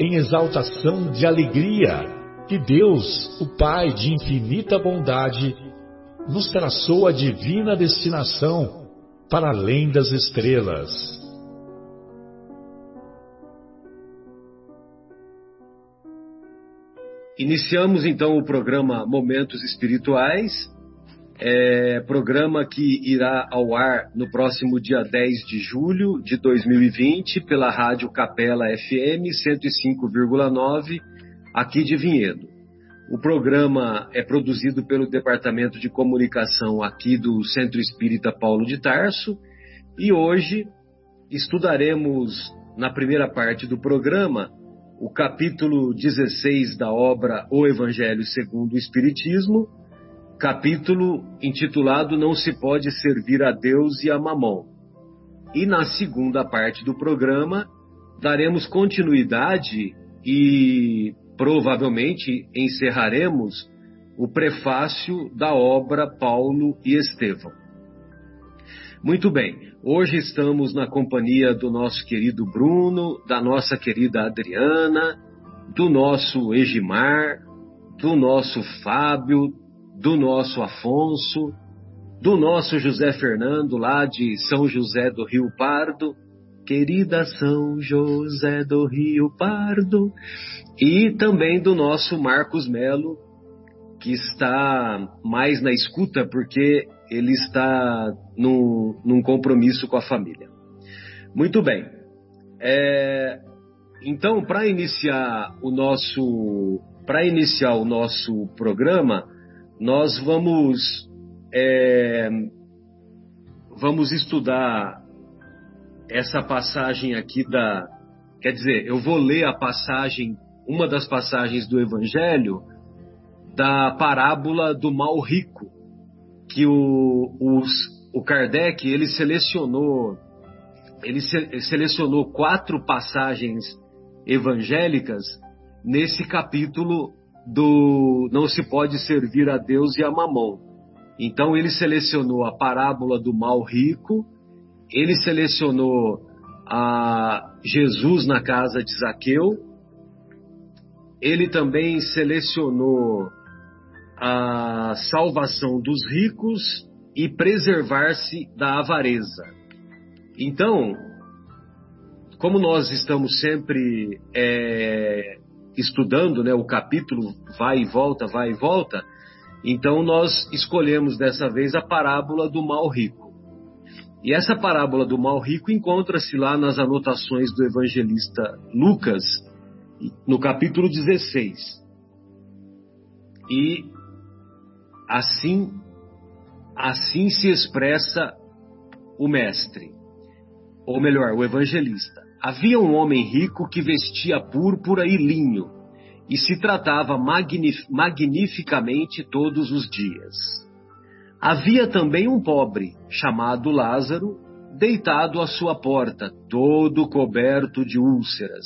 em exaltação de alegria que Deus, o Pai de infinita bondade, nos traçou a divina destinação para além das estrelas. Iniciamos então o programa Momentos Espirituais, é, programa que irá ao ar no próximo dia 10 de julho de 2020 pela Rádio Capela FM 105,9 aqui de Vinhedo. O programa é produzido pelo Departamento de Comunicação aqui do Centro Espírita Paulo de Tarso e hoje estudaremos na primeira parte do programa o capítulo 16 da obra O Evangelho segundo o Espiritismo, capítulo intitulado Não se pode servir a Deus e a Mamon. E na segunda parte do programa, daremos continuidade e provavelmente encerraremos o prefácio da obra Paulo e Estevão. Muito bem, hoje estamos na companhia do nosso querido Bruno, da nossa querida Adriana, do nosso Egimar, do nosso Fábio, do nosso Afonso, do nosso José Fernando, lá de São José do Rio Pardo, querida São José do Rio Pardo, e também do nosso Marcos Melo, que está mais na escuta porque ele está num, num compromisso com a família. Muito bem. É, então, para iniciar o nosso para iniciar o nosso programa, nós vamos é, vamos estudar essa passagem aqui da quer dizer eu vou ler a passagem uma das passagens do Evangelho da parábola do mal rico que o, os, o Kardec ele selecionou ele se, selecionou quatro passagens evangélicas nesse capítulo do não se pode servir a Deus e a Mamon. Então ele selecionou a parábola do mal rico, ele selecionou a Jesus na casa de Zaqueu, ele também selecionou a salvação dos ricos e preservar-se da avareza. Então, como nós estamos sempre é, estudando né, o capítulo vai e volta, vai e volta, então nós escolhemos dessa vez a parábola do mal rico. E essa parábola do mal rico encontra-se lá nas anotações do evangelista Lucas, no capítulo 16. E assim assim se expressa o mestre, ou melhor, o evangelista. Havia um homem rico que vestia púrpura e linho e se tratava magnif magnificamente todos os dias. Havia também um pobre, chamado Lázaro, deitado à sua porta, todo coberto de úlceras,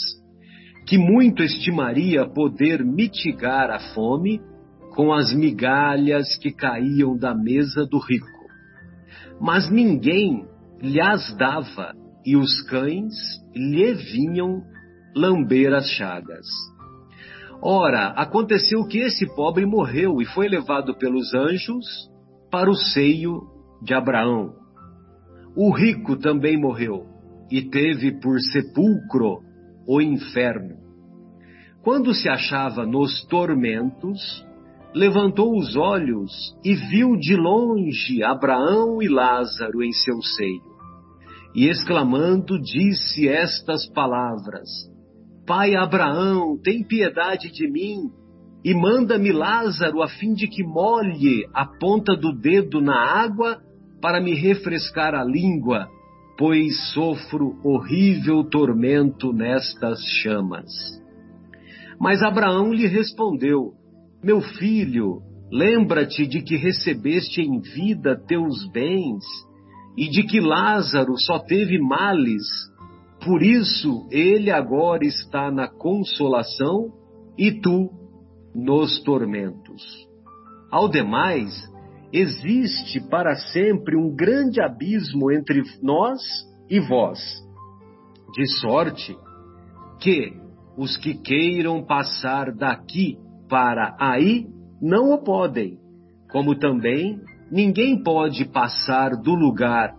que muito estimaria poder mitigar a fome com as migalhas que caíam da mesa do rico. Mas ninguém lhe as dava e os cães lhe vinham lamber as chagas. Ora, aconteceu que esse pobre morreu e foi levado pelos anjos para o seio de Abraão. O rico também morreu e teve por sepulcro o inferno. Quando se achava nos tormentos, levantou os olhos e viu de longe Abraão e Lázaro em seu seio. E exclamando, disse estas palavras: Pai Abraão, tem piedade de mim e manda-me Lázaro a fim de que molhe a ponta do dedo na água para me refrescar a língua, pois sofro horrível tormento nestas chamas. Mas Abraão lhe respondeu: Meu filho, lembra-te de que recebeste em vida teus bens e de que Lázaro só teve males. Por isso ele agora está na consolação e tu nos tormentos. Ao demais, existe para sempre um grande abismo entre nós e vós, de sorte que os que queiram passar daqui para aí não o podem, como também ninguém pode passar do lugar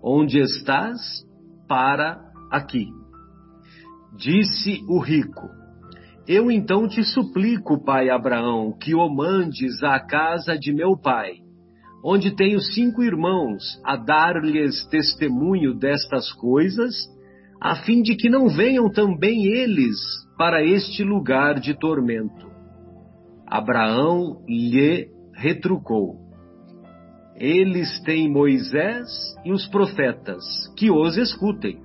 onde estás para aqui. Disse o rico: Eu então te suplico, pai Abraão, que o mandes à casa de meu pai, onde tenho cinco irmãos, a dar-lhes testemunho destas coisas a fim de que não venham também eles para este lugar de tormento. Abraão lhe retrucou: Eles têm Moisés e os profetas, que os escutem.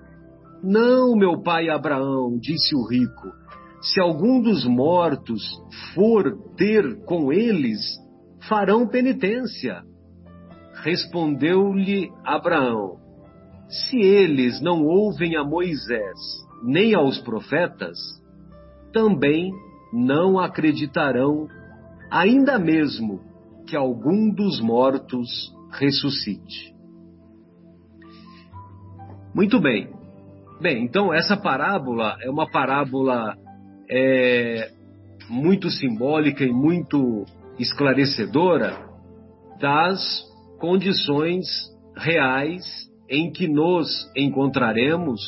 Não, meu pai Abraão, disse o rico, se algum dos mortos for ter com eles, farão penitência. Respondeu-lhe Abraão: se eles não ouvem a Moisés nem aos profetas, também não acreditarão, ainda mesmo que algum dos mortos ressuscite. Muito bem. Bem, então essa parábola é uma parábola é, muito simbólica e muito esclarecedora das condições reais em que nos encontraremos,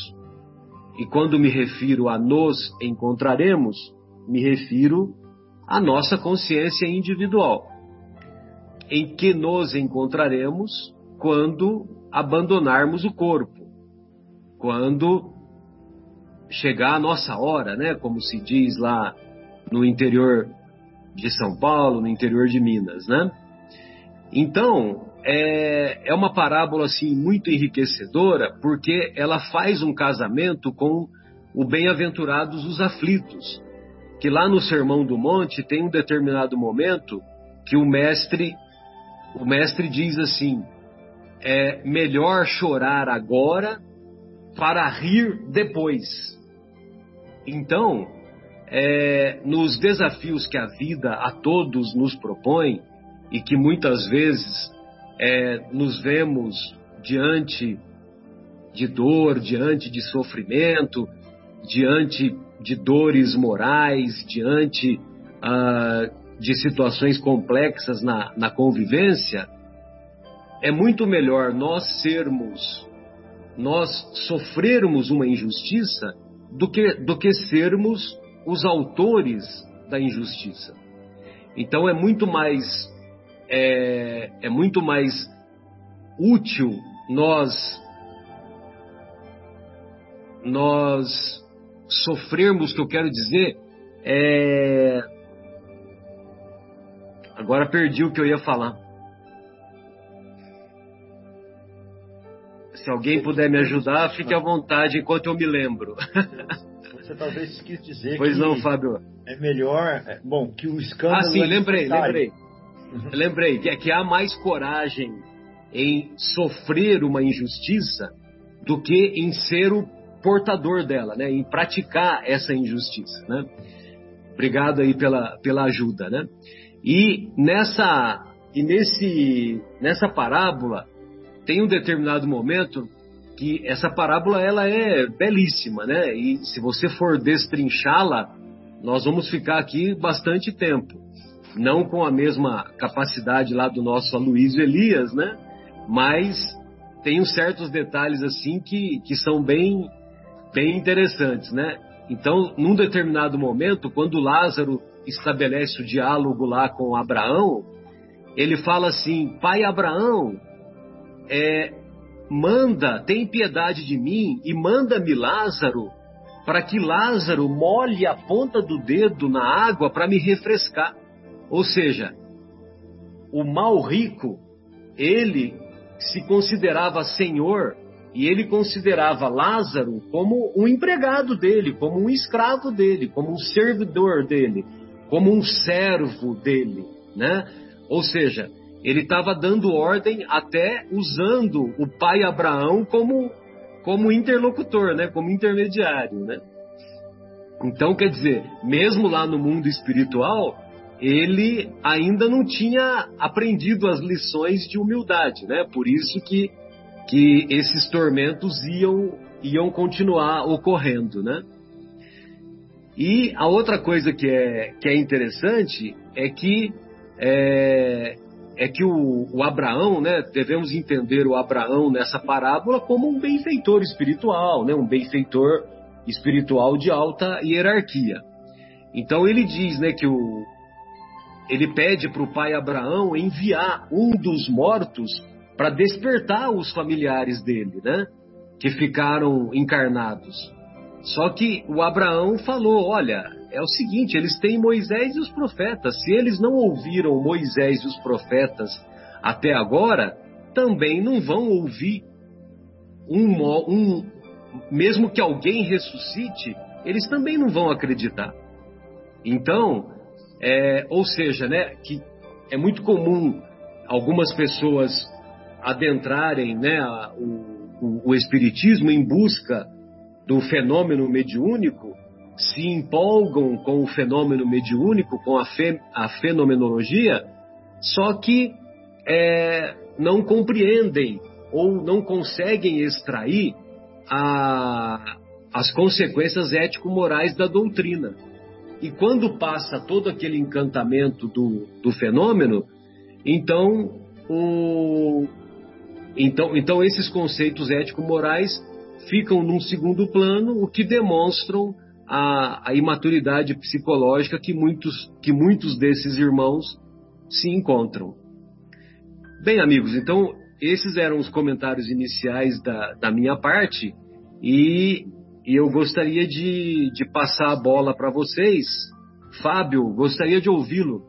e quando me refiro a nos encontraremos, me refiro à nossa consciência individual, em que nos encontraremos quando abandonarmos o corpo, quando chegar a nossa hora, né, como se diz lá no interior de São Paulo, no interior de Minas, né? Então, é, é uma parábola assim muito enriquecedora porque ela faz um casamento com o bem-aventurados os aflitos, que lá no Sermão do Monte tem um determinado momento que o mestre o mestre diz assim: é melhor chorar agora para rir depois. Então, é, nos desafios que a vida a todos nos propõe e que muitas vezes é, nos vemos diante de dor, diante de sofrimento, diante de dores morais, diante ah, de situações complexas na, na convivência, é muito melhor nós sermos, nós sofrermos uma injustiça do que, do que sermos os autores da injustiça. Então é muito mais é, é muito mais útil nós nós sofrermos, que eu quero dizer, é... agora perdi o que eu ia falar. Se alguém puder me ajudar, fique à vontade enquanto eu me lembro. Você talvez quis dizer pois que não, Fábio. é melhor, é, bom, que o escândalo. Ah, sim, é lembrei, necessário. lembrei. Uhum. Lembrei que, que há mais coragem em sofrer uma injustiça do que em ser o portador dela, né? Em praticar essa injustiça, né? Obrigado aí pela, pela ajuda, né? E nessa e nesse nessa parábola tem um determinado momento que essa parábola ela é belíssima, né? E se você for destrinchá-la, nós vamos ficar aqui bastante tempo não com a mesma capacidade lá do nosso Aloysio Elias, né? Mas tem uns certos detalhes assim que, que são bem, bem interessantes, né? Então, num determinado momento, quando Lázaro estabelece o diálogo lá com Abraão, ele fala assim: Pai Abraão, é, manda, tem piedade de mim e manda-me Lázaro para que Lázaro molhe a ponta do dedo na água para me refrescar. Ou seja, o mal rico, ele se considerava senhor e ele considerava Lázaro como um empregado dele, como um escravo dele, como um servidor dele, como um servo dele, né? Ou seja, ele estava dando ordem até usando o pai Abraão como como interlocutor, né? Como intermediário, né? Então, quer dizer, mesmo lá no mundo espiritual, ele ainda não tinha aprendido as lições de humildade, né? Por isso que, que esses tormentos iam, iam continuar ocorrendo, né? E a outra coisa que é, que é interessante é que é, é que o, o, Abraão, né, devemos entender o Abraão nessa parábola como um benfeitor espiritual, né, um benfeitor espiritual de alta hierarquia. Então ele diz, né, que o, ele pede para o pai Abraão enviar um dos mortos para despertar os familiares dele, né? Que ficaram encarnados. Só que o Abraão falou: olha, é o seguinte, eles têm Moisés e os profetas. Se eles não ouviram Moisés e os profetas até agora, também não vão ouvir um, um mesmo que alguém ressuscite, eles também não vão acreditar. Então, é, ou seja, né, que é muito comum algumas pessoas adentrarem né, a, o, o, o espiritismo em busca do fenômeno mediúnico, se empolgam com o fenômeno mediúnico, com a, fe, a fenomenologia, só que é, não compreendem ou não conseguem extrair a, as consequências ético-morais da doutrina. E quando passa todo aquele encantamento do, do fenômeno, então, o, então, então esses conceitos ético-morais ficam num segundo plano, o que demonstram a, a imaturidade psicológica que muitos, que muitos desses irmãos se encontram. Bem, amigos, então esses eram os comentários iniciais da, da minha parte e e eu gostaria de, de passar a bola para vocês. Fábio, gostaria de ouvi-lo.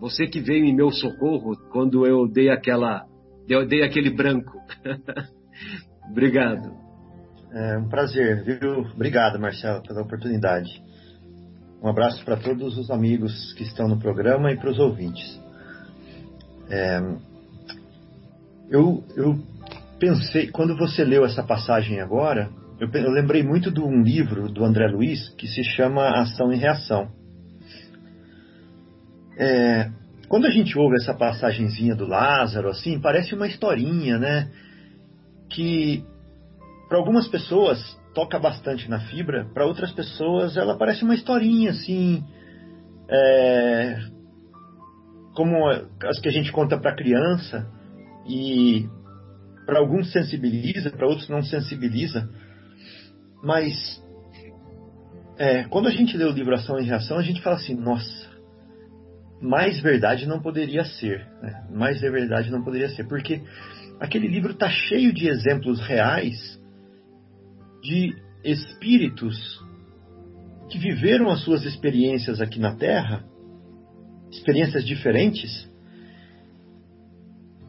Você que veio em meu socorro quando eu dei aquela, eu dei aquele branco. Obrigado. É um prazer, viu? Obrigado, Marcelo, pela oportunidade. Um abraço para todos os amigos que estão no programa e para os ouvintes. É, eu, eu pensei, quando você leu essa passagem agora, eu, eu lembrei muito de um livro do André Luiz que se chama Ação e Reação. É, quando a gente ouve essa passagenzinha do Lázaro, assim, parece uma historinha, né? Que para algumas pessoas toca bastante na fibra, para outras pessoas ela parece uma historinha, assim, é, como as que a gente conta para criança e para alguns sensibiliza, para outros não sensibiliza. Mas é, quando a gente lê o livro Ação e Reação, a gente fala assim, nossa, mais verdade não poderia ser. Né? Mais verdade não poderia ser. Porque aquele livro está cheio de exemplos reais de espíritos que viveram as suas experiências aqui na Terra, experiências diferentes,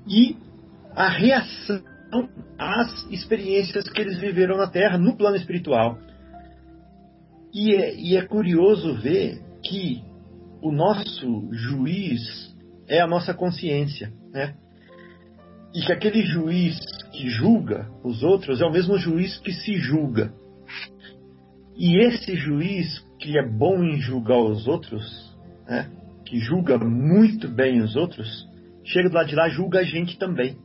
e a reação as experiências que eles viveram na Terra, no plano espiritual. E é, e é curioso ver que o nosso juiz é a nossa consciência, né? E que aquele juiz que julga os outros é o mesmo juiz que se julga. E esse juiz que é bom em julgar os outros, né? que julga muito bem os outros, chega do lado de lá julga a gente também.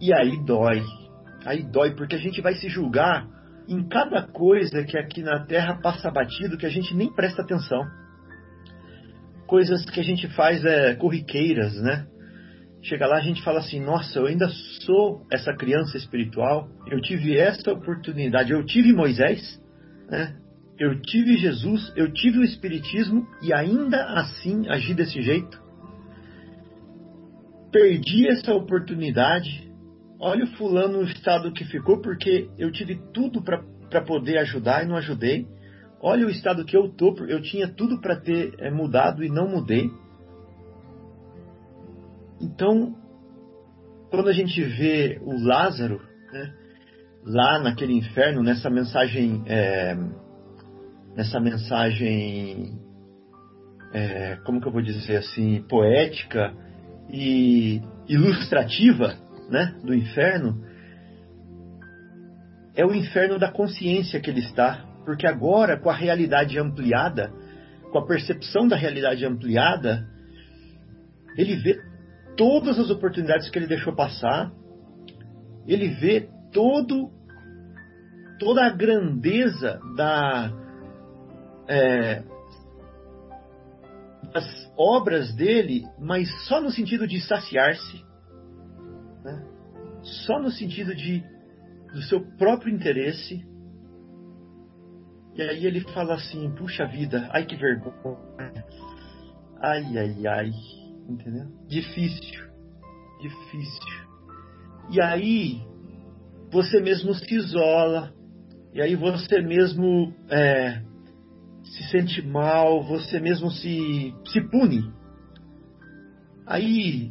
E aí dói. Aí dói, porque a gente vai se julgar em cada coisa que aqui na Terra passa batido que a gente nem presta atenção. Coisas que a gente faz é, corriqueiras, né? Chega lá a gente fala assim: nossa, eu ainda sou essa criança espiritual, eu tive essa oportunidade, eu tive Moisés, né? eu tive Jesus, eu tive o Espiritismo e ainda assim agi desse jeito? Perdi essa oportunidade. Olha o fulano no estado que ficou porque eu tive tudo para poder ajudar e não ajudei. Olha o estado que eu tô, eu tinha tudo para ter é, mudado e não mudei. Então, quando a gente vê o Lázaro, né, lá naquele inferno, nessa mensagem, é, nessa mensagem, é, como que eu vou dizer assim, poética e ilustrativa, né, do inferno, é o inferno da consciência que ele está, porque agora com a realidade ampliada, com a percepção da realidade ampliada, ele vê todas as oportunidades que ele deixou passar, ele vê todo toda a grandeza da é, das obras dele, mas só no sentido de saciar-se, né? só no sentido de do seu próprio interesse. E aí ele fala assim: puxa vida, ai que vergonha, ai ai ai, entendeu? Difícil, difícil. E aí você mesmo se isola, e aí você mesmo é, se sente mal, você mesmo se, se pune. Aí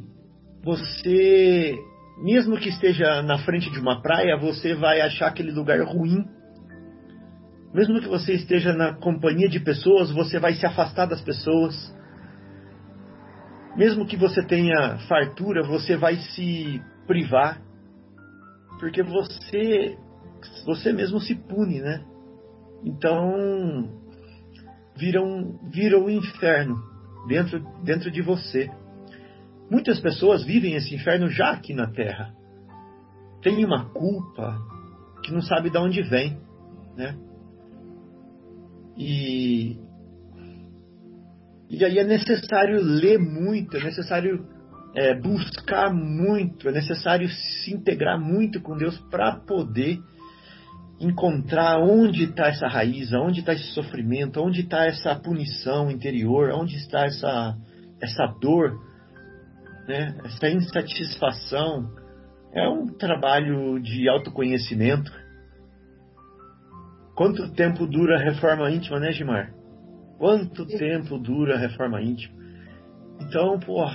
você, mesmo que esteja na frente de uma praia, você vai achar aquele lugar ruim. Mesmo que você esteja na companhia de pessoas, você vai se afastar das pessoas. Mesmo que você tenha fartura, você vai se privar porque você você mesmo se pune, né? Então vira um, vira um inferno dentro, dentro de você. Muitas pessoas vivem esse inferno já aqui na Terra. Tem uma culpa que não sabe de onde vem, né? E, e aí é necessário ler muito, é necessário é, buscar muito, é necessário se integrar muito com Deus para poder encontrar onde está essa raiz, onde está esse sofrimento, onde está essa punição interior, onde está essa, essa dor, né? essa insatisfação. É um trabalho de autoconhecimento. Quanto tempo dura a reforma íntima, né, Gimar? Quanto tempo dura a reforma íntima? Então, pô,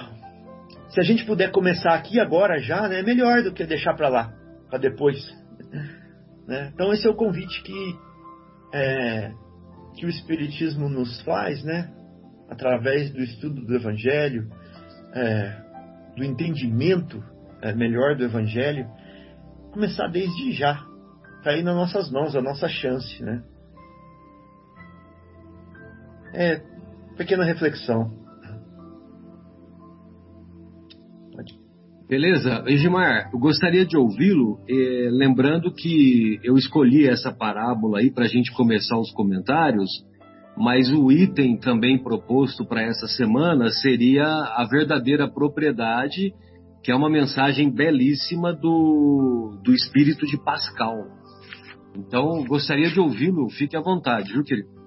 se a gente puder começar aqui agora já, né, é melhor do que deixar para lá, para depois. Né? Então esse é o convite que é, que o Espiritismo nos faz, né, através do estudo do Evangelho, é, do entendimento é, melhor do Evangelho, começar desde já. Está aí nas nossas mãos a nossa chance, né? É, pequena reflexão. Beleza? Egimar, eu gostaria de ouvi-lo, eh, lembrando que eu escolhi essa parábola aí para a gente começar os comentários, mas o item também proposto para essa semana seria a verdadeira propriedade, que é uma mensagem belíssima do, do espírito de Pascal. Então, gostaria de ouvi-lo, fique à vontade, viu, querido?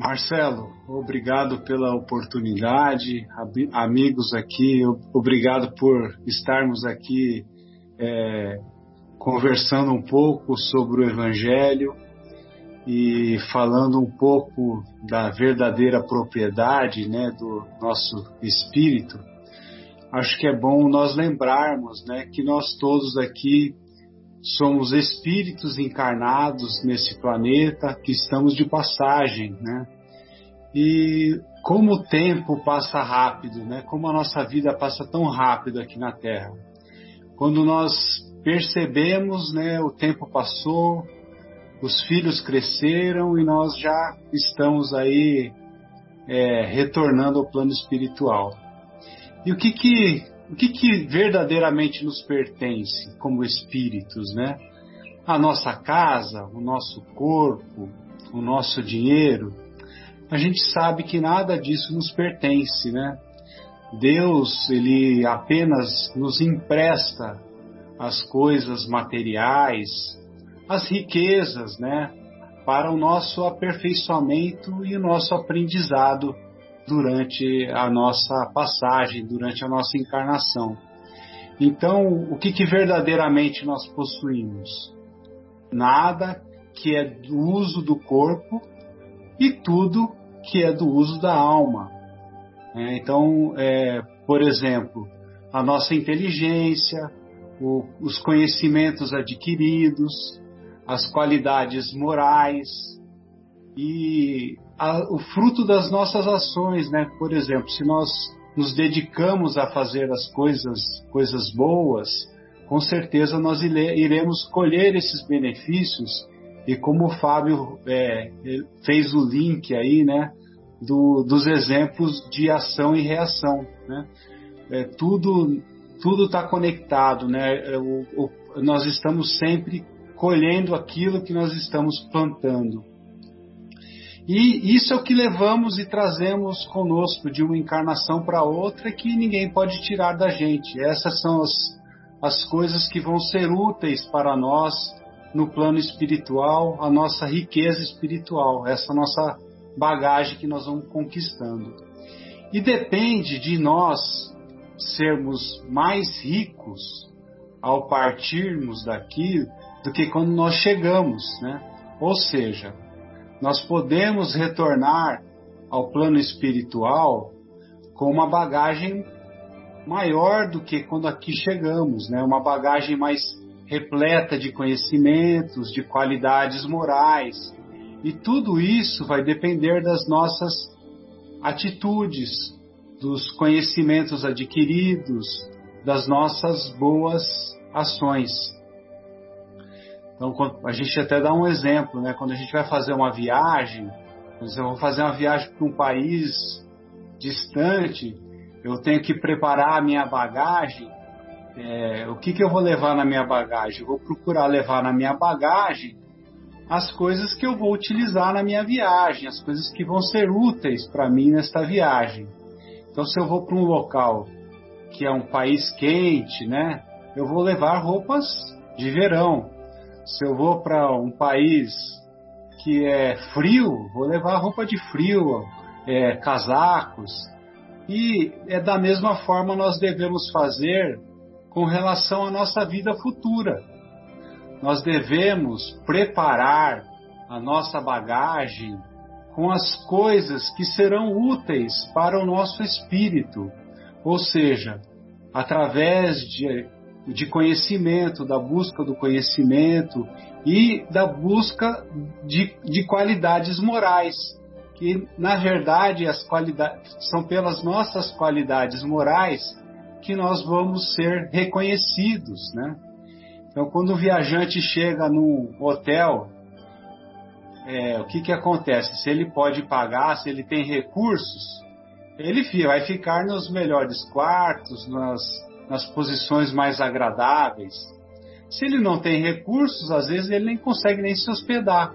Marcelo, obrigado pela oportunidade, amigos aqui, obrigado por estarmos aqui é, conversando um pouco sobre o Evangelho e falando um pouco da verdadeira propriedade né, do nosso espírito. Acho que é bom nós lembrarmos né, que nós todos aqui somos espíritos encarnados nesse planeta, que estamos de passagem, né? E como o tempo passa rápido, né? Como a nossa vida passa tão rápido aqui na Terra. Quando nós percebemos, né, o tempo passou, os filhos cresceram e nós já estamos aí é, retornando ao plano espiritual. E o que que o que, que verdadeiramente nos pertence como espíritos, né? A nossa casa, o nosso corpo, o nosso dinheiro. A gente sabe que nada disso nos pertence, né? Deus, ele apenas nos empresta as coisas materiais, as riquezas, né? para o nosso aperfeiçoamento e o nosso aprendizado durante a nossa passagem, durante a nossa encarnação. Então, o que, que verdadeiramente nós possuímos? Nada que é do uso do corpo e tudo que é do uso da alma. É, então, é, por exemplo, a nossa inteligência, o, os conhecimentos adquiridos, as qualidades morais e a, o fruto das nossas ações, né? Por exemplo, se nós nos dedicamos a fazer as coisas, coisas boas, com certeza nós iremos colher esses benefícios. E como o Fábio é, fez o link aí, né, do, dos exemplos de ação e reação, né? É, tudo tudo está conectado, né? É, o, o, nós estamos sempre colhendo aquilo que nós estamos plantando. E isso é o que levamos e trazemos conosco de uma encarnação para outra que ninguém pode tirar da gente. Essas são as, as coisas que vão ser úteis para nós no plano espiritual, a nossa riqueza espiritual, essa nossa bagagem que nós vamos conquistando. E depende de nós sermos mais ricos ao partirmos daqui do que quando nós chegamos, né? Ou seja, nós podemos retornar ao plano espiritual com uma bagagem maior do que quando aqui chegamos, né? Uma bagagem mais repleta de conhecimentos, de qualidades morais. E tudo isso vai depender das nossas atitudes, dos conhecimentos adquiridos, das nossas boas ações. Então, a gente até dá um exemplo, né? Quando a gente vai fazer uma viagem, eu vou fazer uma viagem para um país distante, eu tenho que preparar a minha bagagem. É, o que, que eu vou levar na minha bagagem? Eu vou procurar levar na minha bagagem as coisas que eu vou utilizar na minha viagem, as coisas que vão ser úteis para mim nesta viagem. Então, se eu vou para um local que é um país quente, né, eu vou levar roupas de verão. Se eu vou para um país que é frio, vou levar roupa de frio, é, casacos. E é da mesma forma nós devemos fazer com relação à nossa vida futura. Nós devemos preparar a nossa bagagem com as coisas que serão úteis para o nosso espírito, ou seja, através de, de conhecimento, da busca do conhecimento e da busca de, de qualidades morais, que na verdade as qualidades são pelas nossas qualidades morais que nós vamos ser reconhecidos, né? Então, quando o viajante chega num hotel é, o que, que acontece? Se ele pode pagar, se ele tem recursos, ele vai ficar nos melhores quartos, nas, nas posições mais agradáveis. Se ele não tem recursos, às vezes ele nem consegue nem se hospedar.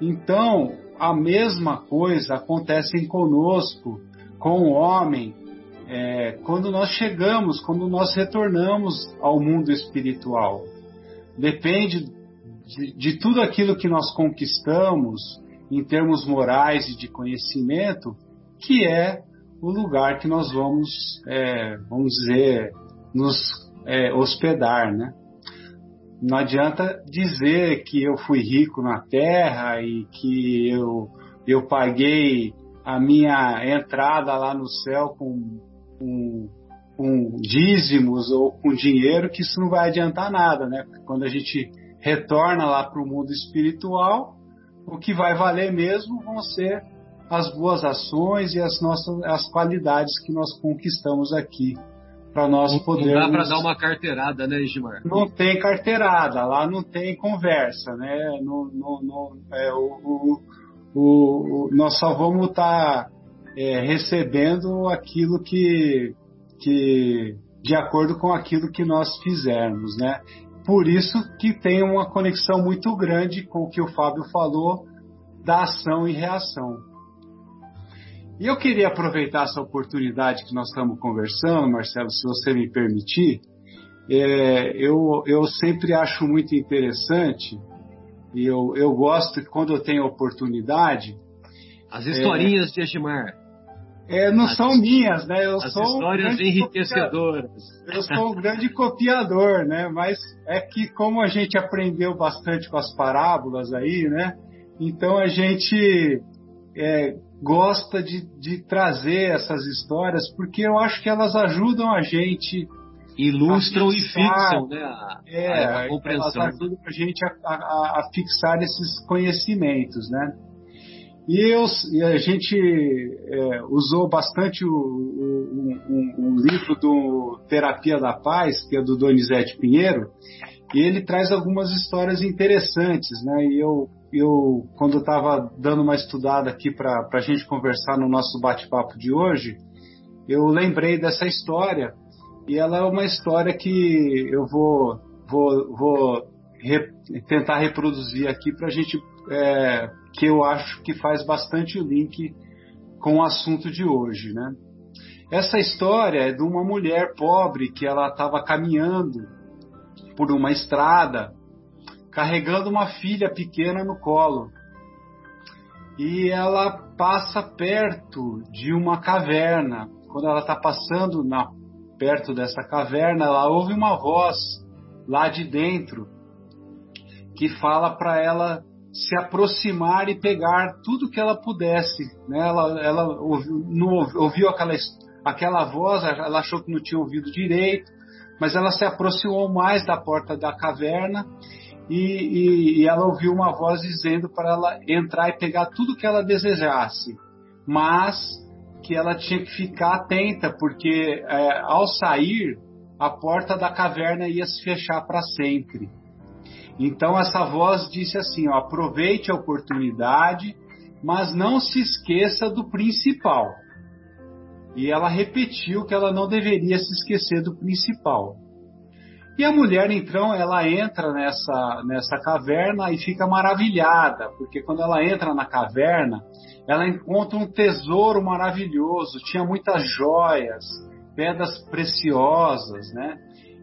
Então, a mesma coisa acontece conosco, com o homem, é, quando nós chegamos, quando nós retornamos ao mundo espiritual. Depende de, de tudo aquilo que nós conquistamos em termos morais e de conhecimento, que é o lugar que nós vamos, é, vamos dizer, nos é, hospedar, né? Não adianta dizer que eu fui rico na terra e que eu, eu paguei a minha entrada lá no céu com, com, com dízimos ou com dinheiro, que isso não vai adiantar nada, né? Quando a gente retorna lá para o mundo espiritual, o que vai valer mesmo vão ser as boas ações e as nossas as qualidades que nós conquistamos aqui para nós não, podermos. Não dá para dar uma carteirada, né, Edmar? Não tem carteirada, lá não tem conversa, né? É, o, o, o, nós só vamos estar tá, é, recebendo aquilo que, que de acordo com aquilo que nós fizermos, né? Por isso que tem uma conexão muito grande com o que o Fábio falou da ação e reação. E eu queria aproveitar essa oportunidade que nós estamos conversando, Marcelo, se você me permitir. É, eu, eu sempre acho muito interessante E eu, eu gosto que quando eu tenho oportunidade. As historinhas é, de Edmar. É, não as, são minhas, né? Eu as sou histórias um enriquecedoras. Eu sou um grande copiador, né? Mas é que como a gente aprendeu bastante com as parábolas aí, né? Então a gente é, gosta de, de trazer essas histórias porque eu acho que elas ajudam a gente ilustram fixar, e fixam né, a, é, a compreensão. Elas ajudam a gente a, a, a, fixar esses conhecimentos, né? E, eu, e a gente é, usou bastante o, o, um, um, livro do Terapia da Paz, que é do Donizete Pinheiro, e ele traz algumas histórias interessantes, né? E eu, eu quando estava dando uma estudada aqui para a gente conversar no nosso bate-papo de hoje, eu lembrei dessa história e ela é uma história que eu vou, vou, vou re, tentar reproduzir aqui para a gente, é, que eu acho que faz bastante link com o assunto de hoje, né? Essa história é de uma mulher pobre que ela estava caminhando por uma estrada, carregando uma filha pequena no colo. E ela passa perto de uma caverna. Quando ela está passando na perto dessa caverna, ela ouve uma voz lá de dentro que fala para ela se aproximar e pegar tudo que ela pudesse. Né? Ela, ela ouviu, não, ouviu aquela, aquela voz, ela achou que não tinha ouvido direito, mas ela se aproximou mais da porta da caverna e, e, e ela ouviu uma voz dizendo para ela entrar e pegar tudo que ela desejasse. Mas que ela tinha que ficar atenta, porque é, ao sair, a porta da caverna ia se fechar para sempre. Então essa voz disse assim: ó, aproveite a oportunidade, mas não se esqueça do principal. E ela repetiu que ela não deveria se esquecer do principal. E a mulher, então, ela entra nessa, nessa caverna e fica maravilhada, porque quando ela entra na caverna, ela encontra um tesouro maravilhoso, tinha muitas joias, pedras preciosas, né?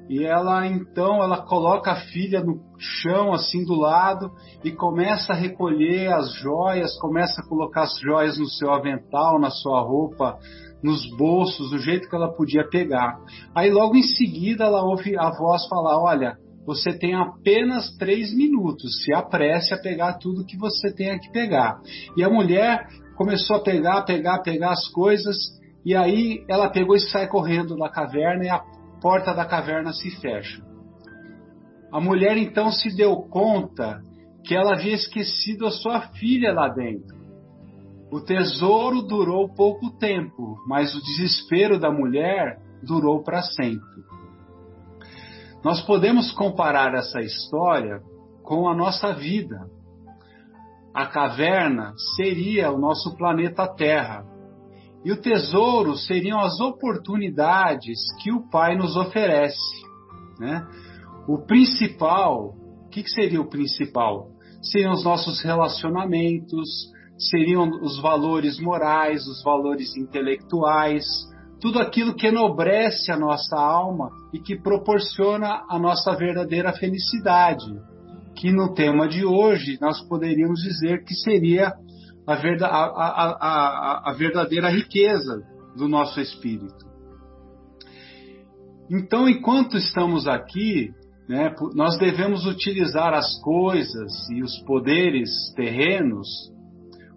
E ela então ela coloca a filha no chão assim do lado e começa a recolher as joias, começa a colocar as joias no seu avental, na sua roupa, nos bolsos, do jeito que ela podia pegar. Aí logo em seguida ela ouve a voz falar: Olha, você tem apenas três minutos. Se apresse a pegar tudo que você tenha que pegar. E a mulher começou a pegar, pegar, pegar as coisas. E aí ela pegou e sai correndo da caverna e a porta da caverna se fecha. A mulher então se deu conta que ela havia esquecido a sua filha lá dentro. O tesouro durou pouco tempo, mas o desespero da mulher durou para sempre. Nós podemos comparar essa história com a nossa vida. A caverna seria o nosso planeta Terra. E o tesouro seriam as oportunidades que o Pai nos oferece. Né? O principal, o que, que seria o principal? Seriam os nossos relacionamentos, seriam os valores morais, os valores intelectuais, tudo aquilo que enobrece a nossa alma e que proporciona a nossa verdadeira felicidade, que no tema de hoje nós poderíamos dizer que seria a, verda, a, a, a verdadeira riqueza do nosso espírito. Então, enquanto estamos aqui, né, nós devemos utilizar as coisas e os poderes terrenos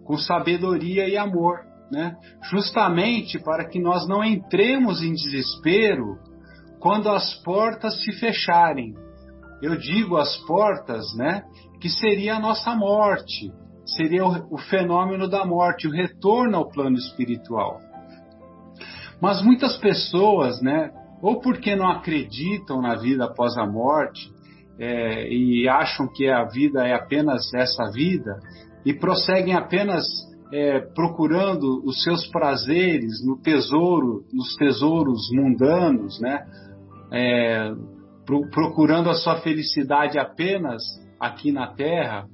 com sabedoria e amor né? justamente para que nós não entremos em desespero quando as portas se fecharem. Eu digo as portas, né, que seria a nossa morte, seria o, o fenômeno da morte, o retorno ao plano espiritual. Mas muitas pessoas, né, ou porque não acreditam na vida após a morte é, e acham que a vida é apenas essa vida e prosseguem apenas é, procurando os seus prazeres no tesouro, nos tesouros mundanos, né? É, pro, procurando a sua felicidade apenas aqui na Terra,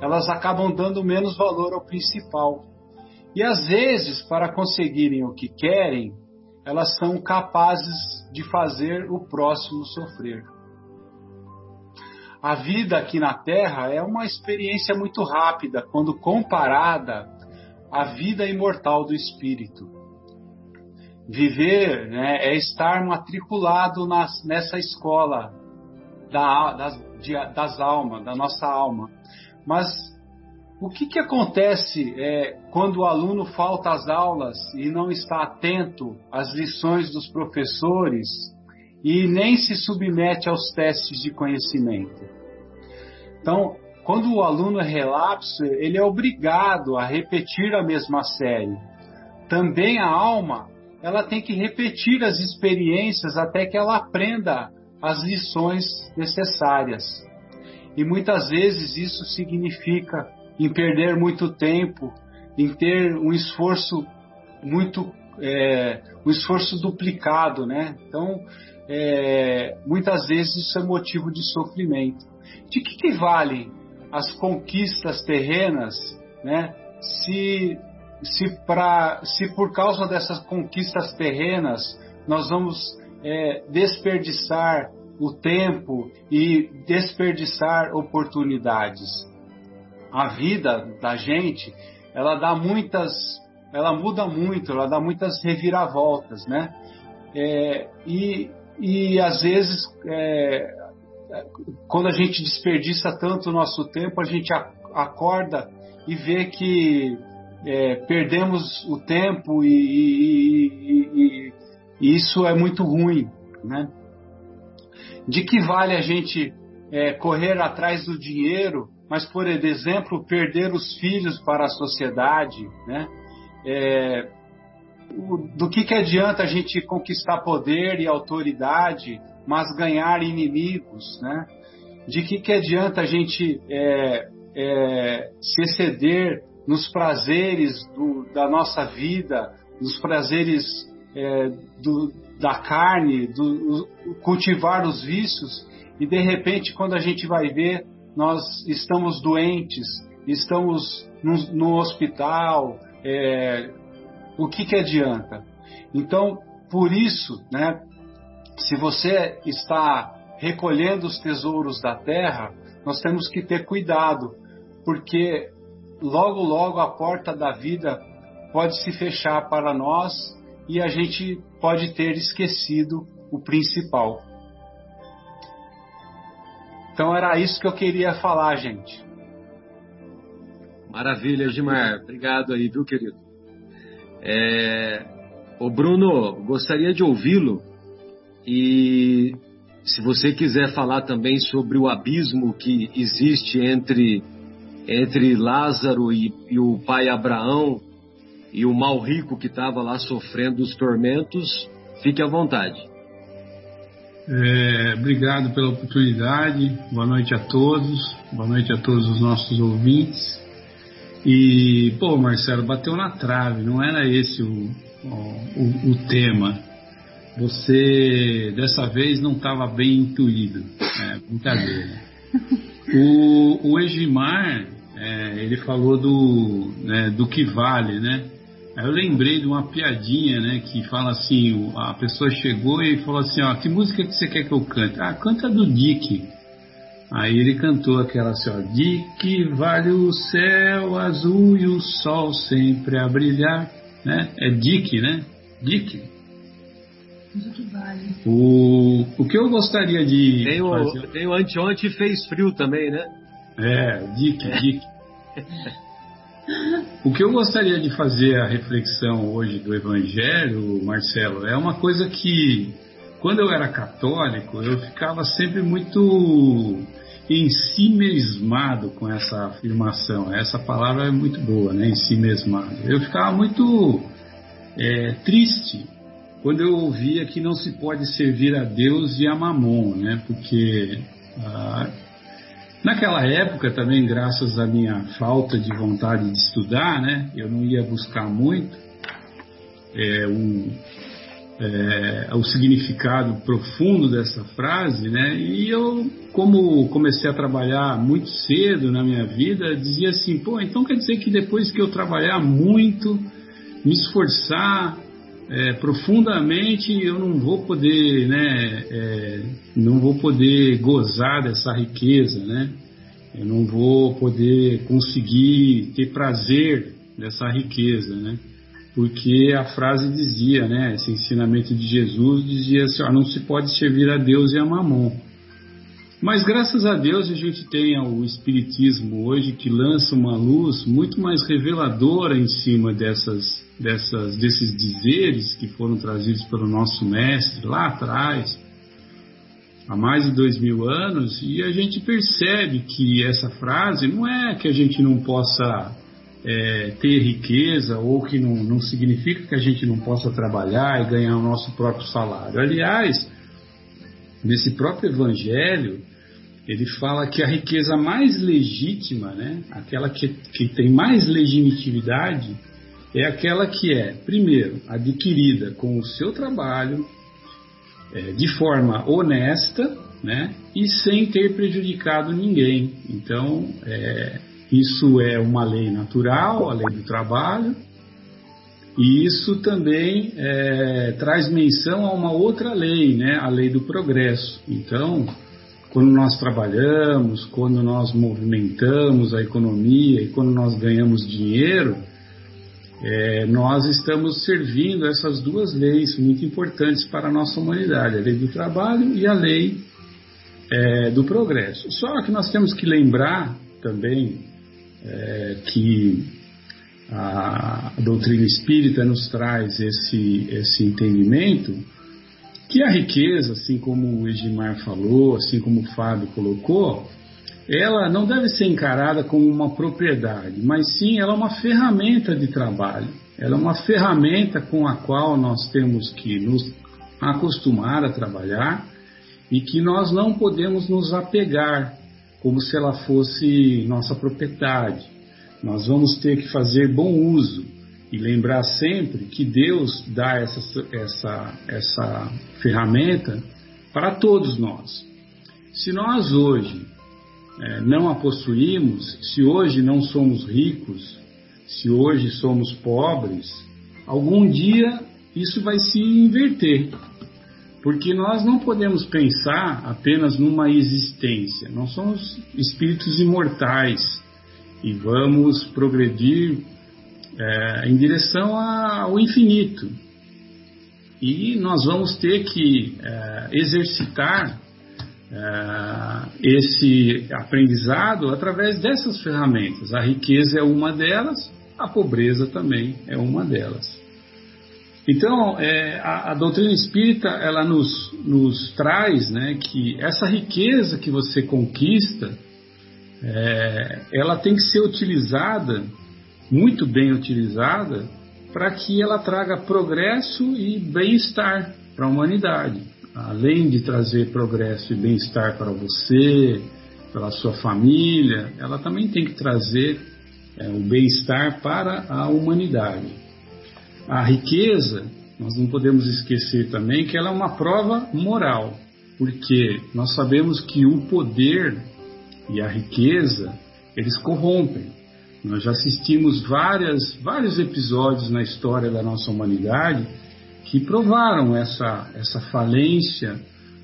elas acabam dando menos valor ao principal. E às vezes, para conseguirem o que querem, elas são capazes de fazer o próximo sofrer. A vida aqui na Terra é uma experiência muito rápida quando comparada à vida imortal do espírito. Viver né, é estar matriculado nas, nessa escola da, das, de, das almas, da nossa alma. Mas o que, que acontece é, quando o aluno falta às aulas e não está atento às lições dos professores e nem se submete aos testes de conhecimento? Então, quando o aluno é relapso, ele é obrigado a repetir a mesma série. Também a alma, ela tem que repetir as experiências até que ela aprenda as lições necessárias. E muitas vezes isso significa em perder muito tempo, em ter um esforço muito é, um esforço duplicado, né? Então, é, muitas vezes isso é motivo de sofrimento. De que, que valem as conquistas terrenas, né? Se se, pra, se por causa dessas conquistas terrenas nós vamos é, desperdiçar o tempo e desperdiçar oportunidades. A vida da gente, ela dá muitas, ela muda muito, ela dá muitas reviravoltas, né? É, e, e às vezes, é, quando a gente desperdiça tanto o nosso tempo, a gente acorda e vê que é, perdemos o tempo e, e, e, e, isso é muito ruim, né? De que vale a gente é, correr atrás do dinheiro, mas, por exemplo, perder os filhos para a sociedade, né? É, do que, que adianta a gente conquistar poder e autoridade, mas ganhar inimigos, né? De que, que adianta a gente é, é, se exceder nos prazeres do, da nossa vida, nos prazeres é, do, da carne, do, cultivar os vícios, e de repente, quando a gente vai ver, nós estamos doentes, estamos no, no hospital, é, o que, que adianta? Então, por isso, né, se você está recolhendo os tesouros da terra, nós temos que ter cuidado, porque logo, logo a porta da vida pode se fechar para nós e a gente pode ter esquecido o principal. Então era isso que eu queria falar, gente. Maravilha, Gilmar. Obrigado aí, viu, querido? É... O Bruno, gostaria de ouvi-lo e se você quiser falar também sobre o abismo que existe entre entre Lázaro e, e o pai Abraão e o mal rico que estava lá sofrendo os tormentos, fique à vontade. É, obrigado pela oportunidade. Boa noite a todos. Boa noite a todos os nossos ouvintes. E, pô, Marcelo, bateu na trave, não era esse o, o, o tema. Você, dessa vez, não estava bem intuído. É, brincadeira. O, o Egimar, é, ele falou do, né, do que vale, né? Aí eu lembrei de uma piadinha, né, que fala assim, a pessoa chegou e falou assim, ó, que música que você quer que eu cante? Ah, canta do Dick. Aí ele cantou aquela assim, ó, Dick vale o céu azul e o sol sempre a brilhar, né? É Dick, né? Dick. O, o que eu gostaria de. Tem o, fazer... tem o anteontem fez frio também, né? É, Dick, é. Dick. o que eu gostaria de fazer a reflexão hoje do Evangelho, Marcelo, é uma coisa que, quando eu era católico, eu ficava sempre muito em si mesmado com essa afirmação. Essa palavra é muito boa, né? Em si mesmado. Eu ficava muito é, triste quando eu ouvia que não se pode servir a Deus e a Mamon, né? Porque ah, naquela época também, graças à minha falta de vontade de estudar, né? Eu não ia buscar muito é, um, é, o significado profundo dessa frase, né? E eu, como comecei a trabalhar muito cedo na minha vida, dizia assim, pô, então quer dizer que depois que eu trabalhar muito, me esforçar é, profundamente eu não vou poder, né, é, não vou poder gozar dessa riqueza, né? Eu não vou poder conseguir ter prazer dessa riqueza, né? Porque a frase dizia, né, esse ensinamento de Jesus dizia assim, não se pode servir a Deus e a mamon. Mas graças a Deus a gente tem o Espiritismo hoje que lança uma luz muito mais reveladora em cima dessas, dessas, desses dizeres que foram trazidos pelo nosso mestre lá atrás, há mais de dois mil anos, e a gente percebe que essa frase não é que a gente não possa é, ter riqueza ou que não, não significa que a gente não possa trabalhar e ganhar o nosso próprio salário. Aliás, nesse próprio Evangelho, ele fala que a riqueza mais legítima, né, aquela que, que tem mais legitimidade, é aquela que é, primeiro, adquirida com o seu trabalho, é, de forma honesta, né, e sem ter prejudicado ninguém. Então, é, isso é uma lei natural, a lei do trabalho, e isso também é, traz menção a uma outra lei, né, a lei do progresso. Então, quando nós trabalhamos, quando nós movimentamos a economia e quando nós ganhamos dinheiro, é, nós estamos servindo essas duas leis muito importantes para a nossa humanidade, a lei do trabalho e a lei é, do progresso. Só que nós temos que lembrar também é, que a, doutrina espírita nos traz esse, esse entendimento que a riqueza, assim como o Edmar falou, assim como o Fábio colocou, ela não deve ser encarada como uma propriedade, mas sim ela é uma ferramenta de trabalho. Ela é uma ferramenta com a qual nós temos que nos acostumar a trabalhar e que nós não podemos nos apegar como se ela fosse nossa propriedade. Nós vamos ter que fazer bom uso e lembrar sempre que Deus dá essa, essa, essa ferramenta para todos nós. Se nós hoje é, não a possuímos, se hoje não somos ricos, se hoje somos pobres, algum dia isso vai se inverter. Porque nós não podemos pensar apenas numa existência, nós somos espíritos imortais e vamos progredir é, em direção ao infinito. E nós vamos ter que é, exercitar é, esse aprendizado através dessas ferramentas. A riqueza é uma delas, a pobreza também é uma delas. Então, é, a, a, doutrina espírita ela nos, nos traz né, que essa riqueza que você conquista, é, ela tem que ser utilizada muito bem utilizada para que ela traga progresso e bem-estar para a humanidade. Além de trazer progresso e bem-estar para você, para a sua família, ela também tem que trazer é, o bem-estar para a humanidade. A riqueza, nós não podemos esquecer também que ela é uma prova moral, porque nós sabemos que o poder e a riqueza, eles corrompem. Nós já assistimos várias, vários episódios na história da nossa humanidade que provaram essa, essa falência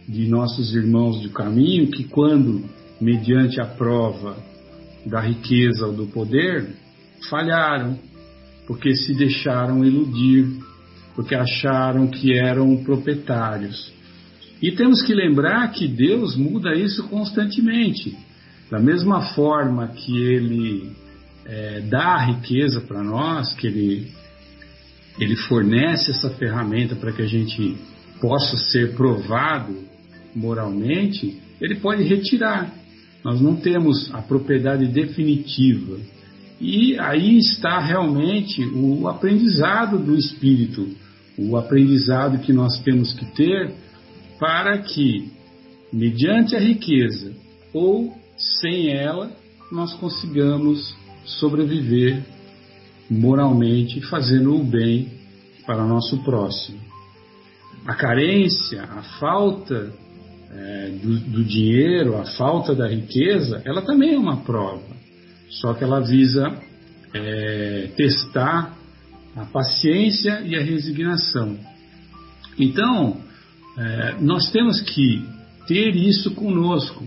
de nossos irmãos do caminho, que quando, mediante a prova da riqueza ou do poder, falharam, porque se deixaram iludir, porque acharam que eram proprietários. E temos que lembrar que Deus muda isso constantemente. Da mesma forma que Ele é, dá a riqueza para nós, que ele, ele fornece essa ferramenta para que a gente possa ser provado moralmente, ele pode retirar. Nós não temos a propriedade definitiva. E aí está realmente o aprendizado do espírito, o aprendizado que nós temos que ter para que, mediante a riqueza ou sem ela, nós consigamos sobreviver moralmente, fazendo o bem para o nosso próximo. A carência, a falta é, do, do dinheiro, a falta da riqueza, ela também é uma prova, só que ela visa é, testar a paciência e a resignação. Então, é, nós temos que ter isso conosco.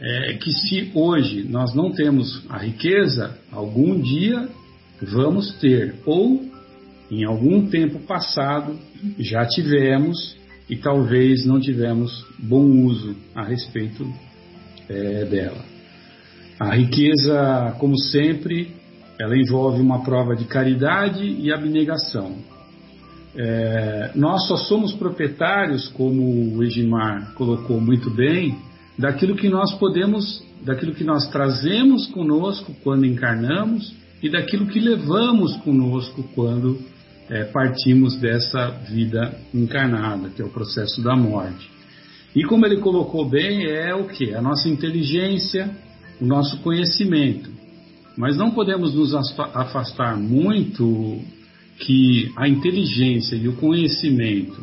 É, que se hoje nós não temos a riqueza, algum dia vamos ter, ou em algum tempo passado já tivemos e talvez não tivemos bom uso a respeito é, dela. A riqueza, como sempre, ela envolve uma prova de caridade e abnegação. É, nós só somos proprietários, como o Egimar colocou muito bem, daquilo que nós podemos, daquilo que nós trazemos conosco quando encarnamos e daquilo que levamos conosco quando é, partimos dessa vida encarnada, que é o processo da morte. E como ele colocou bem, é o que? A nossa inteligência, o nosso conhecimento. Mas não podemos nos afastar muito que a inteligência e o conhecimento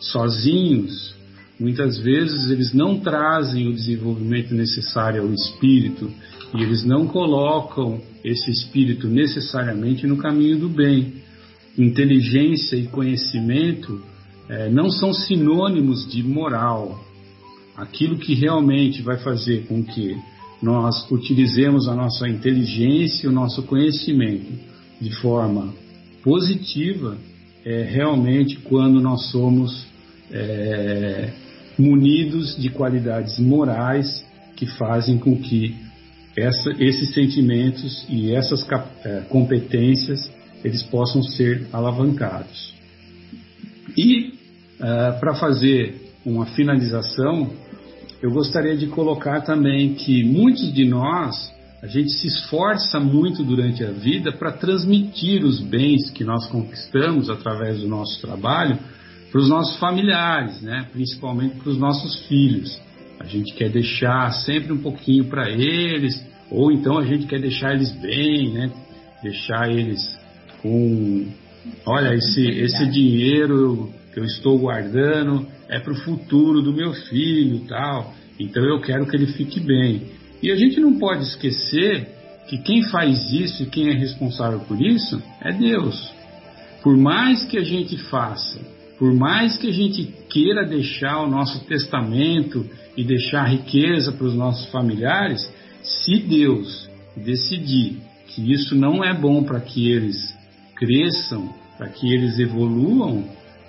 sozinhos, muitas vezes eles não trazem o desenvolvimento necessário ao espírito e eles não colocam esse espírito necessariamente no caminho do bem. Inteligência e conhecimento é, não são sinônimos de moral. Aquilo que realmente vai fazer com que nós utilizemos a nossa inteligência o nosso conhecimento de forma positiva é realmente quando nós somos é, munidos de qualidades morais que fazem com que essa, esses sentimentos e essas é, competências eles possam ser alavancados. E uh, para fazer uma finalização, eu gostaria de colocar também que muitos de nós, a gente se esforça muito durante a vida para transmitir os bens que nós conquistamos através do nosso trabalho para os nossos familiares, né? principalmente para os nossos filhos. A gente quer deixar sempre um pouquinho para eles, ou então a gente quer deixar eles bem, né? deixar eles com, olha, esse, esse dinheiro que eu estou guardando é para o futuro do meu filho tal. Então eu quero que ele fique bem. E a gente não pode esquecer que quem faz isso e quem é responsável por isso é Deus. Por mais que a gente faça, por mais que a gente queira deixar o nosso testamento e deixar riqueza para os nossos familiares, se Deus decidir que isso não é bom para que eles cresçam, para que eles evoluam,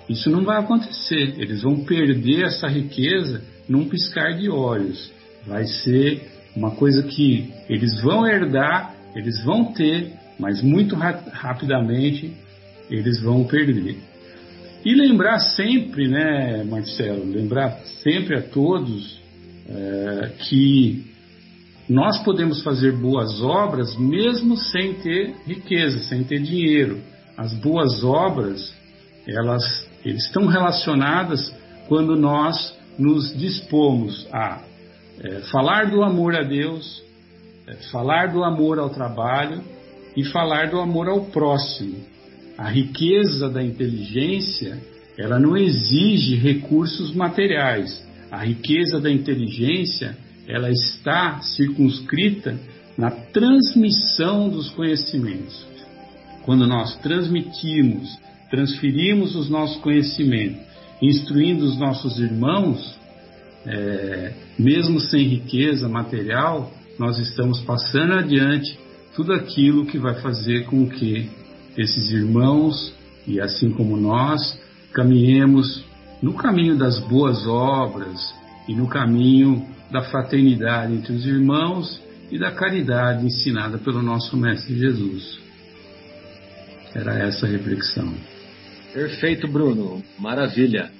isso não vai acontecer. Eles vão perder essa riqueza num piscar de olhos. Vai ser uma coisa que eles vão herdar, eles vão ter, mas muito ra rapidamente eles vão perder. E lembrar sempre, né, Marcelo, lembrar sempre a todos é, que nós podemos fazer boas obras mesmo sem ter riqueza, sem ter dinheiro. As boas obras, elas, eles estão relacionadas quando nós nos dispomos a é, falar do amor a Deus, é, falar do amor ao trabalho e falar do amor ao próximo. A riqueza da inteligência, ela não exige recursos materiais. A riqueza da inteligência, ela está circunscrita na transmissão dos conhecimentos. Quando nós transmitimos, transferimos os nossos conhecimentos, instruindo os nossos irmãos, é, mesmo sem riqueza material, nós estamos passando adiante tudo aquilo que vai fazer com que esses irmãos, e assim como nós, caminhemos no caminho das boas obras e no caminho da fraternidade entre os irmãos e da caridade ensinada pelo nosso Mestre Jesus. Era essa a reflexão. Perfeito, Bruno. Maravilha.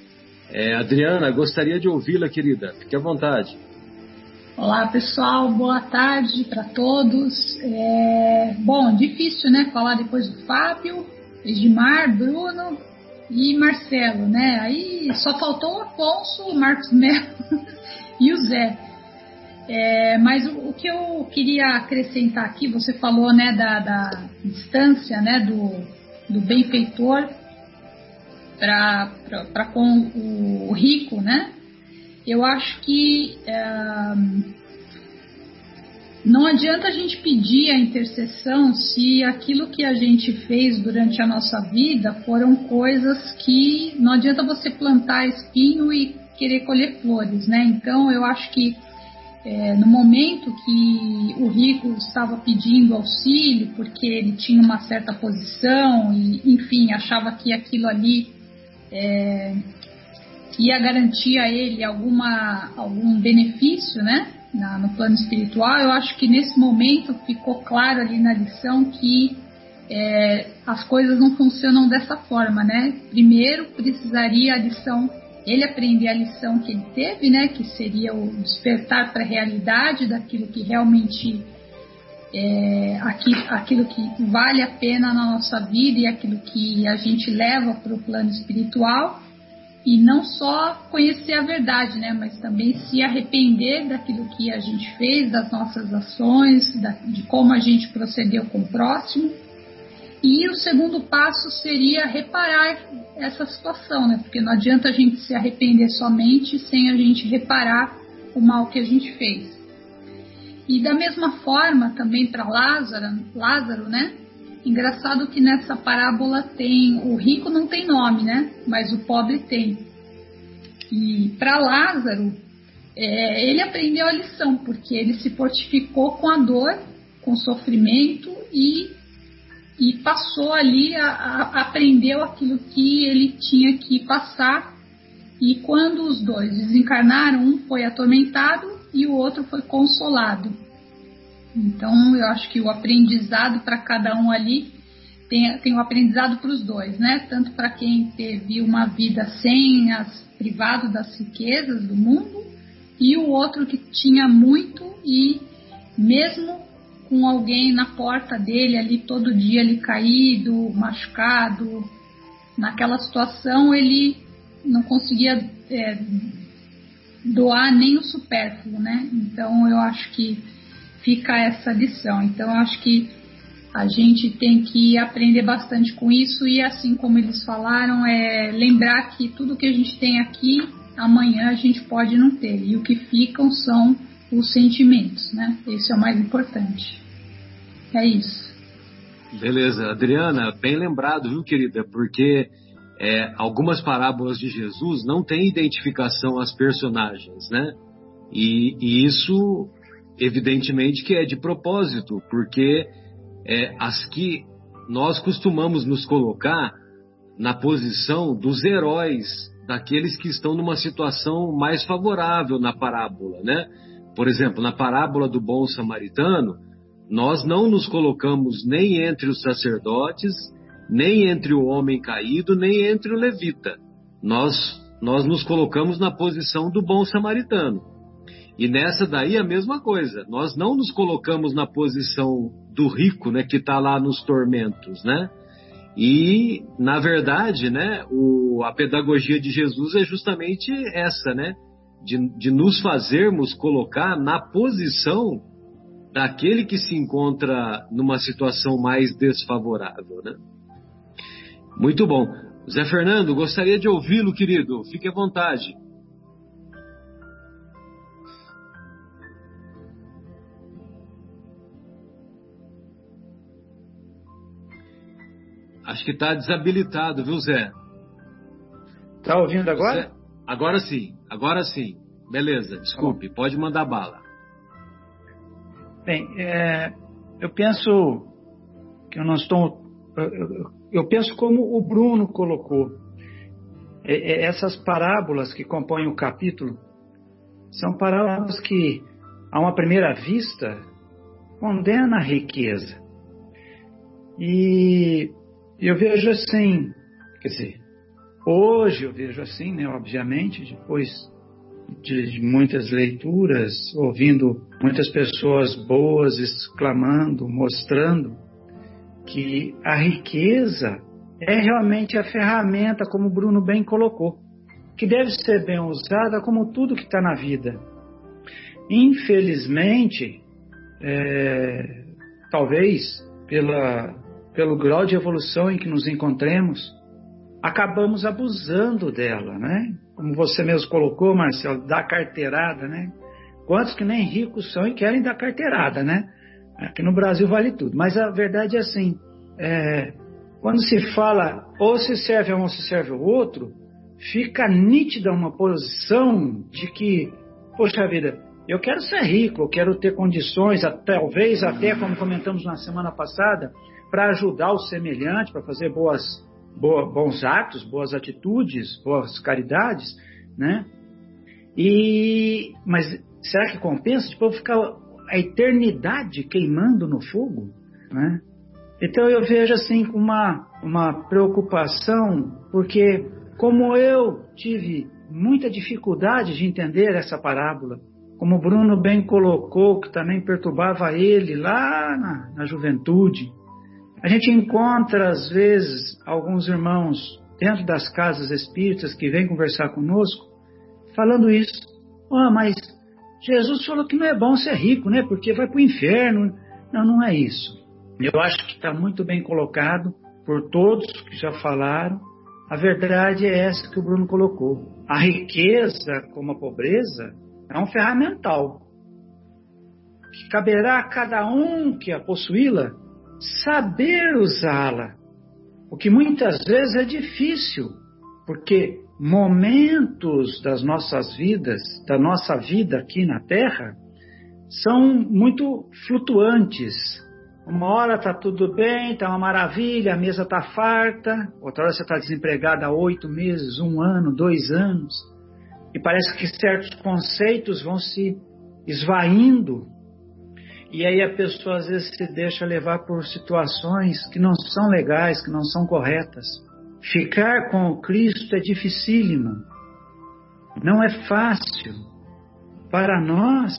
É, Adriana, gostaria de ouvi-la, querida. Fique à vontade. Olá, pessoal. Boa tarde para todos. É, bom, difícil, né? Falar depois do Fábio, Edmar, Bruno e Marcelo, né? Aí só faltou o Afonso, o Marcos Melo e o Zé. É, mas o, o, que eu queria acrescentar aqui, você falou, né, da, da distância, né, do, do benfeitor para com o rico, né? Eu acho que é, não adianta a gente pedir a intercessão se aquilo que a gente fez durante a nossa vida foram coisas que não adianta você plantar espinho e querer colher flores, né? Então eu acho que é, no momento que o rico estava pedindo auxílio porque ele tinha uma certa posição e, enfim, achava que aquilo ali é, ia garantir a ele alguma, algum benefício, né? Na, no plano espiritual, eu acho que nesse momento ficou claro ali na lição que é, as coisas não funcionam dessa forma, né? Primeiro precisaria a lição ele aprender a lição que ele teve, né, que seria o despertar para a realidade daquilo que realmente é, aquilo, aquilo que vale a pena na nossa vida e aquilo que a gente leva para o plano espiritual e não só conhecer a verdade, né, mas também se arrepender daquilo que a gente fez, das nossas ações, da, de como a gente procedeu com o próximo e o segundo passo seria reparar essa situação, né? Porque não adianta a gente se arrepender somente sem a gente reparar o mal que a gente fez. E da mesma forma também para Lázaro, Lázaro, né? Engraçado que nessa parábola tem o rico não tem nome, né? Mas o pobre tem. E para Lázaro, é, ele aprendeu a lição porque ele se fortificou com a dor, com o sofrimento e e passou ali, a, a, aprendeu aquilo que ele tinha que passar. E quando os dois desencarnaram, um foi atormentado e o outro foi consolado. Então, eu acho que o aprendizado para cada um ali tem, tem um aprendizado para os dois, né? Tanto para quem teve uma vida sem as privado das riquezas do mundo e o outro que tinha muito e mesmo com alguém na porta dele ali todo dia ele caído, machucado. Naquela situação ele não conseguia é, doar nem o supérfluo, né? Então eu acho que fica essa lição. Então eu acho que a gente tem que aprender bastante com isso e assim como eles falaram, é lembrar que tudo que a gente tem aqui amanhã a gente pode não ter e o que ficam são os sentimentos, né? Esse é o mais importante. É isso. Beleza, Adriana, bem lembrado, viu, querida? Porque é, algumas parábolas de Jesus não têm identificação às personagens, né? E, e isso, evidentemente, que é de propósito, porque é, as que nós costumamos nos colocar na posição dos heróis, daqueles que estão numa situação mais favorável na parábola, né? Por exemplo, na parábola do bom samaritano, nós não nos colocamos nem entre os sacerdotes, nem entre o homem caído, nem entre o levita. Nós, nós nos colocamos na posição do bom samaritano. E nessa daí a mesma coisa. Nós não nos colocamos na posição do rico, né, que está lá nos tormentos, né? E na verdade, né, o, a pedagogia de Jesus é justamente essa, né? De, de nos fazermos colocar na posição daquele que se encontra numa situação mais desfavorável, né? Muito bom. Zé Fernando, gostaria de ouvi-lo, querido. Fique à vontade. Acho que está desabilitado, viu, Zé? Está ouvindo agora? Zé, agora sim, agora sim. Beleza, desculpe, tá pode mandar bala. Bem, é, eu penso que eu não estou. Eu, eu penso como o Bruno colocou. É, é, essas parábolas que compõem o capítulo são parábolas que, a uma primeira vista, condenam a riqueza. E eu vejo assim, quer dizer, hoje eu vejo assim, né, obviamente, depois de muitas leituras, ouvindo muitas pessoas boas exclamando, mostrando que a riqueza é realmente a ferramenta, como Bruno bem colocou, que deve ser bem usada como tudo que está na vida. Infelizmente, é, talvez pela, pelo grau de evolução em que nos encontremos, acabamos abusando dela, né? como você mesmo colocou, Marcelo, da carteirada, né? Quantos que nem ricos são e querem dar carteirada, né? Aqui no Brasil vale tudo. Mas a verdade é assim: é, quando se fala ou se serve a um ou se serve ao outro, fica nítida uma posição de que, poxa vida, eu quero ser rico, eu quero ter condições, talvez até como comentamos na semana passada, para ajudar o semelhante, para fazer boas, boa, bons atos, boas atitudes, boas caridades, né? E, mas será que compensa? Tipo, ficar a eternidade queimando no fogo, né? Então eu vejo assim com uma, uma preocupação, porque como eu tive muita dificuldade de entender essa parábola, como o Bruno bem colocou, que também perturbava ele lá na, na juventude, a gente encontra às vezes alguns irmãos dentro das casas espíritas que vêm conversar conosco, falando isso. Ah, oh, mas Jesus falou que não é bom ser rico, né? Porque vai para o inferno. Não, não é isso. Eu acho que está muito bem colocado por todos que já falaram. A verdade é essa que o Bruno colocou. A riqueza, como a pobreza, é um ferramental que caberá a cada um que a possuí-la saber usá-la. O que muitas vezes é difícil, porque momentos das nossas vidas, da nossa vida aqui na Terra, são muito flutuantes. Uma hora está tudo bem, está uma maravilha, a mesa está farta, outra hora você está desempregado há oito meses, um ano, dois anos, e parece que certos conceitos vão se esvaindo, e aí a pessoa às vezes se deixa levar por situações que não são legais, que não são corretas. Ficar com o Cristo é dificílimo, não é fácil. Para nós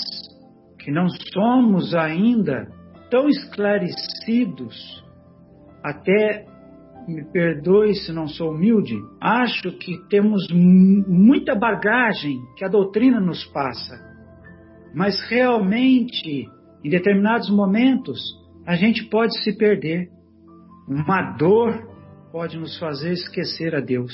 que não somos ainda tão esclarecidos, até me perdoe se não sou humilde, acho que temos muita bagagem que a doutrina nos passa, mas realmente, em determinados momentos, a gente pode se perder. Uma dor pode nos fazer esquecer a Deus.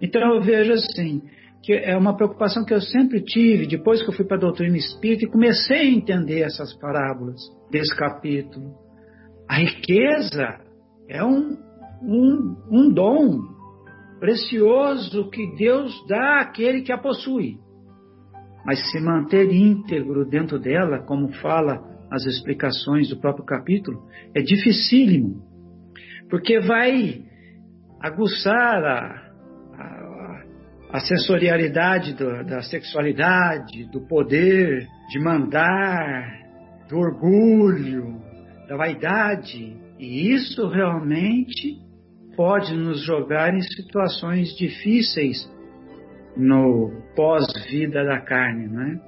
Então eu vejo assim, que é uma preocupação que eu sempre tive depois que eu fui para a doutrina espírita e comecei a entender essas parábolas desse capítulo. A riqueza é um, um, um dom precioso que Deus dá àquele que a possui. Mas se manter íntegro dentro dela, como fala as explicações do próprio capítulo, é dificílimo, porque vai aguçar a, a, a sensorialidade do, da sexualidade, do poder, de mandar, do orgulho, da vaidade. E isso realmente pode nos jogar em situações difíceis no pós-vida da carne, né?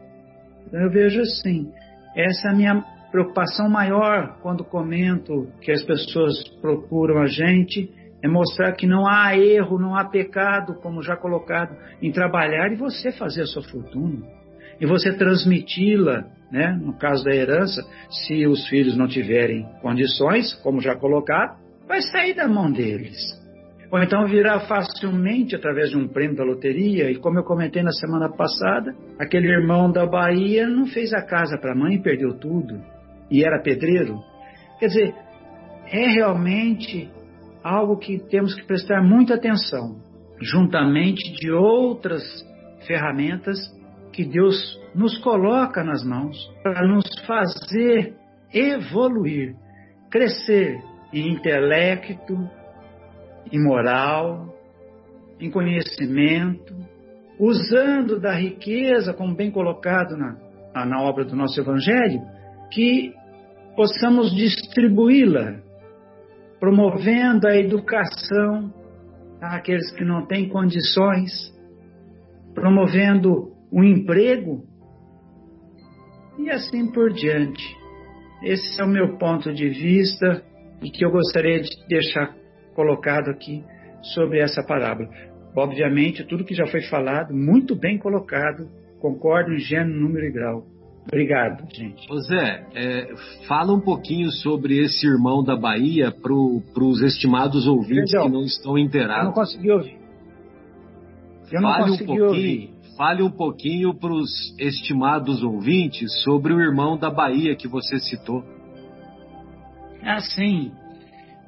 Então eu vejo assim, essa é minha preocupação maior quando comento que as pessoas procuram a gente é mostrar que não há erro, não há pecado, como já colocado, em trabalhar e você fazer a sua fortuna. E você transmiti-la, né? no caso da herança, se os filhos não tiverem condições, como já colocado, vai sair da mão deles. Ou então virá facilmente através de um prêmio da loteria, e como eu comentei na semana passada, aquele irmão da Bahia não fez a casa para a mãe e perdeu tudo, e era pedreiro. Quer dizer, é realmente algo que temos que prestar muita atenção, juntamente de outras ferramentas que Deus nos coloca nas mãos para nos fazer evoluir, crescer em intelecto, em moral, em conhecimento, usando da riqueza, como bem colocado na, na obra do nosso Evangelho, que possamos distribuí-la promovendo a educação àqueles que não têm condições, promovendo o emprego e assim por diante. Esse é o meu ponto de vista e que eu gostaria de deixar colocado aqui sobre essa parábola. Obviamente, tudo que já foi falado, muito bem colocado, concordo em gênero, número e grau. Obrigado, gente. Ô Zé, é, fala um pouquinho sobre esse irmão da Bahia para os estimados ouvintes Perdão, que não estão inteirados. Eu não consegui ouvir. Eu fale um pouquinho, ouvir. fale um pouquinho para os estimados ouvintes sobre o irmão da Bahia que você citou. Ah, sim.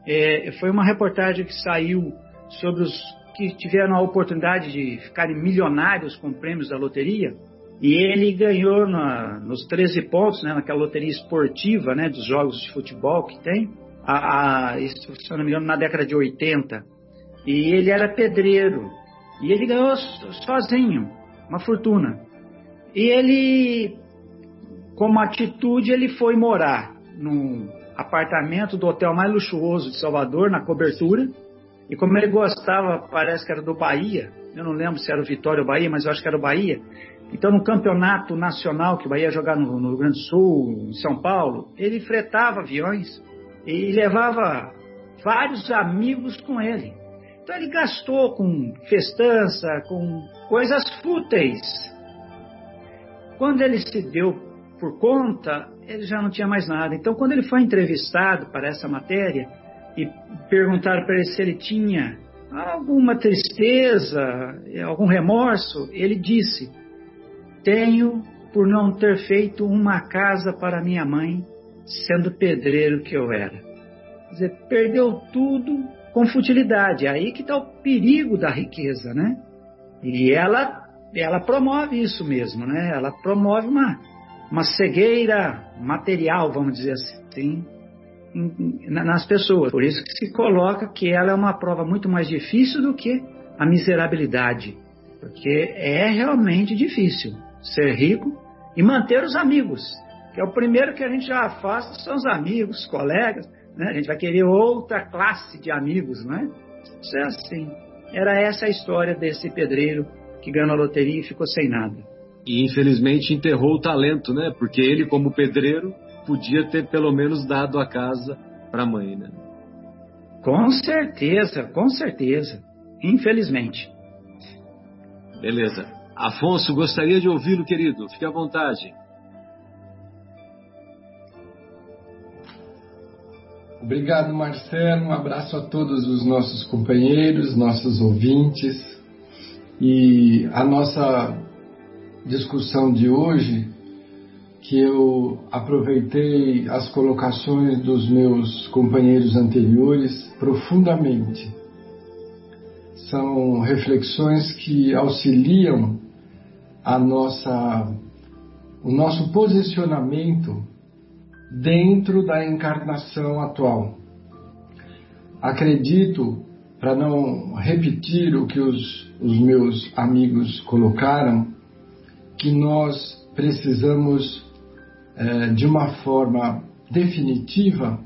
É, foi uma reportagem que saiu sobre os que tiveram a oportunidade de ficarem milionários com prêmios da loteria. E ele ganhou na, nos 13 pontos, né, naquela loteria esportiva né, dos jogos de futebol que tem, a, a, se eu não me engano, na década de 80. E ele era pedreiro. E ele ganhou sozinho uma fortuna. E ele, como atitude, ele foi morar num apartamento do hotel mais luxuoso de Salvador, na cobertura. E como ele gostava, parece que era do Bahia, eu não lembro se era o Vitória ou Bahia, mas eu acho que era o Bahia. Então, no campeonato nacional que o Bahia ia jogar no, no Rio Grande do Sul, em São Paulo, ele fretava aviões e levava vários amigos com ele. Então ele gastou com festança, com coisas fúteis. Quando ele se deu por conta, ele já não tinha mais nada. Então, quando ele foi entrevistado para essa matéria e perguntaram para ele se ele tinha alguma tristeza, algum remorso, ele disse: Tenho por não ter feito uma casa para minha mãe, sendo pedreiro que eu era. Quer dizer, perdeu tudo com futilidade. É aí que está o perigo da riqueza, né? E ela, ela promove isso mesmo, né? Ela promove uma, uma cegueira material, vamos dizer assim, nas pessoas. Por isso que se coloca que ela é uma prova muito mais difícil do que a miserabilidade. Porque é realmente difícil ser rico e manter os amigos. Que é o primeiro que a gente já afasta são os amigos, colegas, né? A gente vai querer outra classe de amigos, não é? Isso é assim. Era essa a história desse pedreiro que ganhou a loteria e ficou sem nada. E infelizmente enterrou o talento, né? Porque ele, como pedreiro, podia ter pelo menos dado a casa para a mãe, né? Com certeza, com certeza. Infelizmente. Beleza. Afonso, gostaria de ouvi-lo, querido. Fique à vontade. Obrigado, Marcelo. Um abraço a todos os nossos companheiros, nossos ouvintes. E a nossa discussão de hoje, que eu aproveitei as colocações dos meus companheiros anteriores profundamente. São reflexões que auxiliam a nossa, o nosso posicionamento dentro da encarnação atual. Acredito, para não repetir o que os, os meus amigos colocaram, que nós precisamos, é, de uma forma definitiva,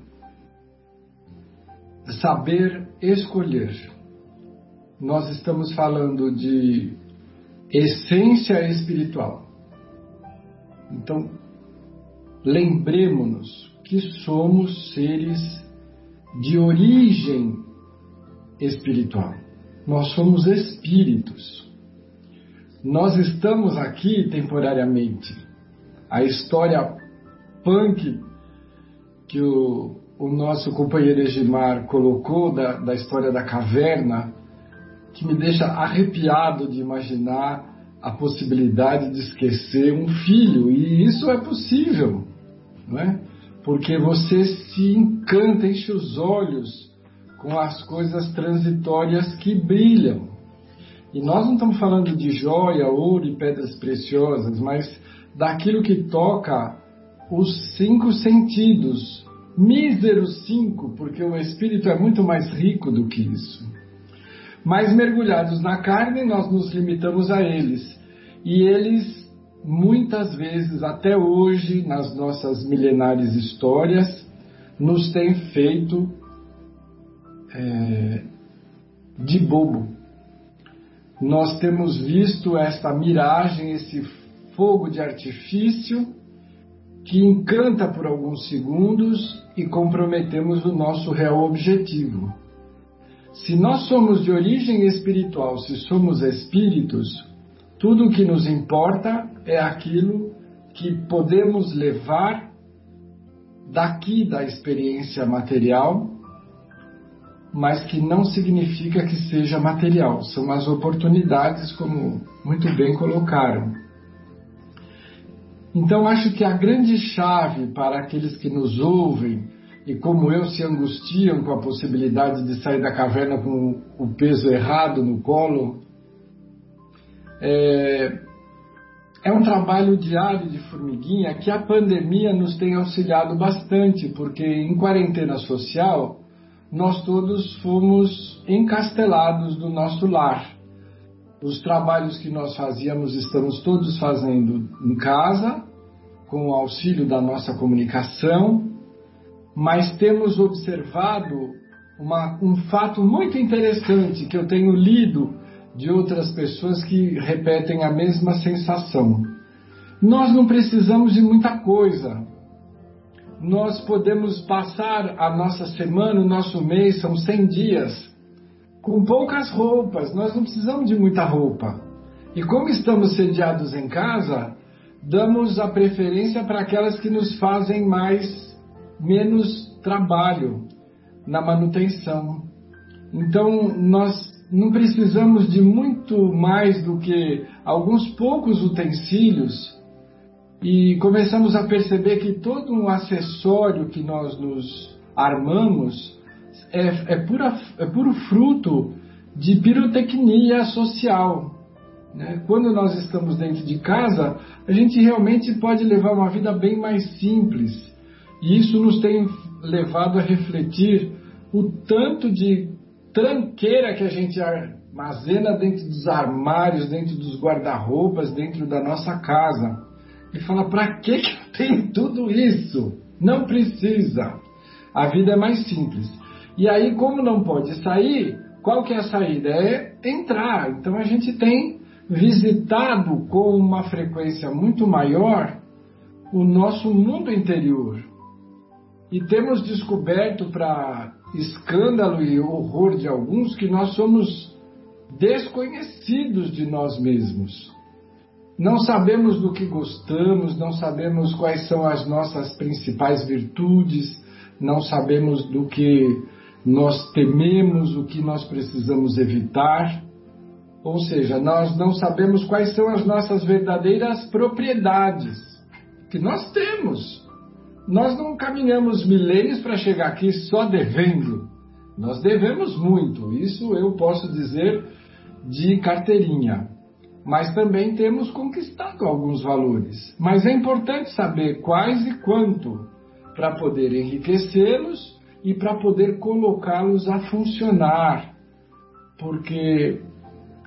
saber escolher. Nós estamos falando de essência espiritual. Então, lembremos-nos que somos seres de origem espiritual. Nós somos espíritos. Nós estamos aqui temporariamente. A história punk que o, o nosso companheiro Egimar colocou da, da história da caverna, que me deixa arrepiado de imaginar a possibilidade de esquecer um filho, e isso é possível não é? Porque você se encanta, enche os olhos com as coisas transitórias que brilham. E nós não estamos falando de joia, ouro e pedras preciosas, mas daquilo que toca os cinco sentidos. Míseros cinco, porque o espírito é muito mais rico do que isso. Mas mergulhados na carne, nós nos limitamos a eles. E eles muitas vezes, até hoje, nas nossas milenares histórias, nos tem feito é, de bobo. Nós temos visto esta miragem, esse fogo de artifício que encanta por alguns segundos e comprometemos o nosso real objetivo. Se nós somos de origem espiritual, se somos espíritos, tudo o que nos importa é aquilo que podemos levar daqui da experiência material mas que não significa que seja material. São as oportunidades, como muito bem colocaram. Então, acho que a grande chave para aqueles que nos ouvem e, como eu, se angustiam com a possibilidade de sair da caverna com o peso errado no colo, é, é um trabalho diário de formiguinha que a pandemia nos tem auxiliado bastante, porque em quarentena social nós todos fomos encastelados do nosso lar. Os trabalhos que nós fazíamos estamos todos fazendo em casa, com o auxílio da nossa comunicação, mas temos observado uma, um fato muito interessante que eu tenho lido de outras pessoas que repetem a mesma sensação. Nós não precisamos de muita coisa. Nós podemos passar a nossa semana, o nosso mês, são 100 dias, com poucas roupas. Nós não precisamos de muita roupa. E como estamos sediados em casa, damos a preferência para aquelas que nos fazem mais menos trabalho na manutenção. Então, nós não precisamos de muito mais do que alguns poucos utensílios e começamos a perceber que todo um acessório que nós nos armamos é, é, pura, é puro fruto de pirotecnia social. Né? Quando nós estamos dentro de casa, a gente realmente pode levar uma vida bem mais simples. E isso nos tem levado a refletir o tanto de tranqueira que a gente armazena dentro dos armários, dentro dos guarda-roupas, dentro da nossa casa. E fala: para que, tem tudo isso? Não precisa. A vida é mais simples. E aí, como não pode sair, qual que é a saída? É entrar. Então a gente tem visitado com uma frequência muito maior o nosso mundo interior. E temos descoberto para escândalo e horror de alguns que nós somos desconhecidos de nós mesmos. Não sabemos do que gostamos, não sabemos quais são as nossas principais virtudes, não sabemos do que nós tememos, o que nós precisamos evitar. Ou seja, nós não sabemos quais são as nossas verdadeiras propriedades que nós temos. Nós não caminhamos milênios para chegar aqui só devendo. Nós devemos muito, isso eu posso dizer de carteirinha. Mas também temos conquistado alguns valores. Mas é importante saber quais e quanto para poder enriquecê-los e para poder colocá-los a funcionar. Porque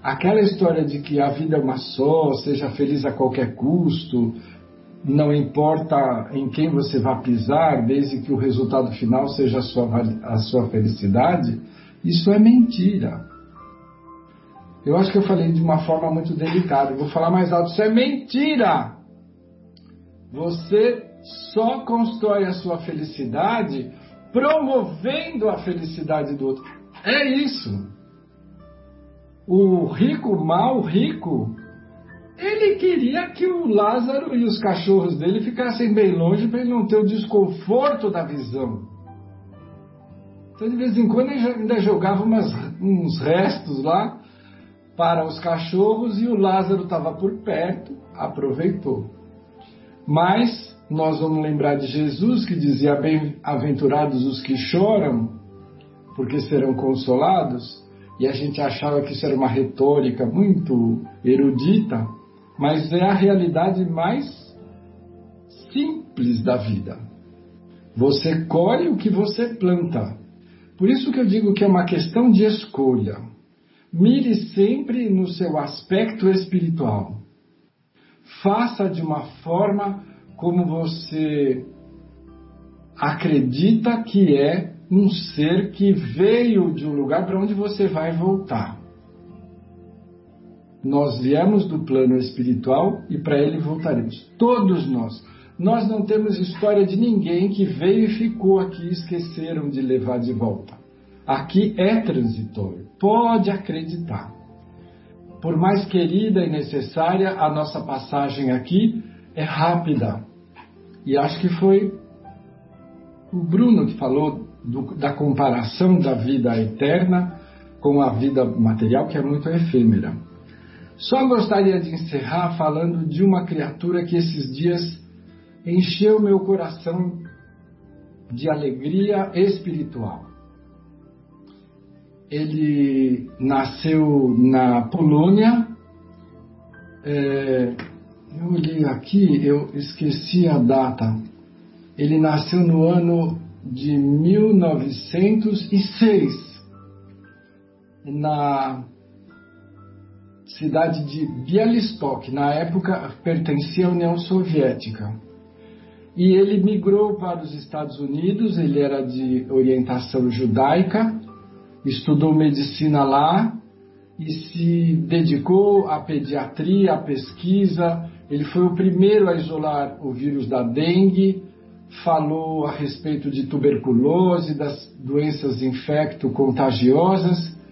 aquela história de que a vida é uma só, seja feliz a qualquer custo, não importa em quem você vai pisar, desde que o resultado final seja a sua, a sua felicidade, isso é mentira. Eu acho que eu falei de uma forma muito delicada. vou falar mais alto. Isso é mentira! Você só constrói a sua felicidade promovendo a felicidade do outro. É isso. O rico mal rico ele queria que o Lázaro e os cachorros dele ficassem bem longe para ele não ter o desconforto da visão. Então, de vez em quando, ele ainda jogava umas, uns restos lá para os cachorros e o Lázaro estava por perto, aproveitou. Mas nós vamos lembrar de Jesus que dizia: Bem-aventurados os que choram, porque serão consolados. E a gente achava que isso era uma retórica muito erudita mas é a realidade mais simples da vida. Você colhe o que você planta. Por isso que eu digo que é uma questão de escolha. Mire sempre no seu aspecto espiritual. Faça de uma forma como você acredita que é um ser que veio de um lugar para onde você vai voltar. Nós viemos do plano espiritual e para ele voltaremos. Todos nós. Nós não temos história de ninguém que veio e ficou aqui e esqueceram de levar de volta. Aqui é transitório. Pode acreditar. Por mais querida e necessária, a nossa passagem aqui é rápida. E acho que foi o Bruno que falou do, da comparação da vida eterna com a vida material, que é muito efêmera. Só gostaria de encerrar falando de uma criatura que esses dias encheu meu coração de alegria espiritual. Ele nasceu na Polônia. É, eu olhei aqui, eu esqueci a data. Ele nasceu no ano de 1906 na cidade de Bialystok, na época pertencia à União Soviética. E ele migrou para os Estados Unidos, ele era de orientação judaica, estudou medicina lá e se dedicou à pediatria, à pesquisa. Ele foi o primeiro a isolar o vírus da dengue, falou a respeito de tuberculose, das doenças infecto-contagiosas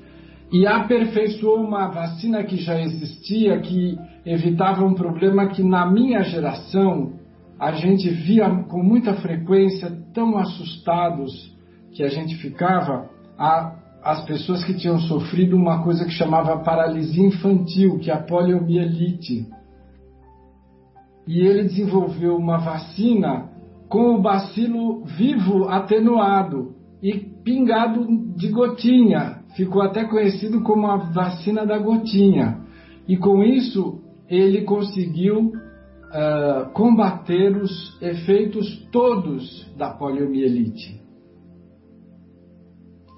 e aperfeiçoou uma vacina que já existia, que evitava um problema que na minha geração a gente via com muita frequência, tão assustados que a gente ficava, a, as pessoas que tinham sofrido uma coisa que chamava paralisia infantil, que é a poliomielite. E ele desenvolveu uma vacina com o bacilo vivo atenuado e pingado de gotinha. Ficou até conhecido como a vacina da gotinha. E com isso ele conseguiu uh, combater os efeitos todos da poliomielite.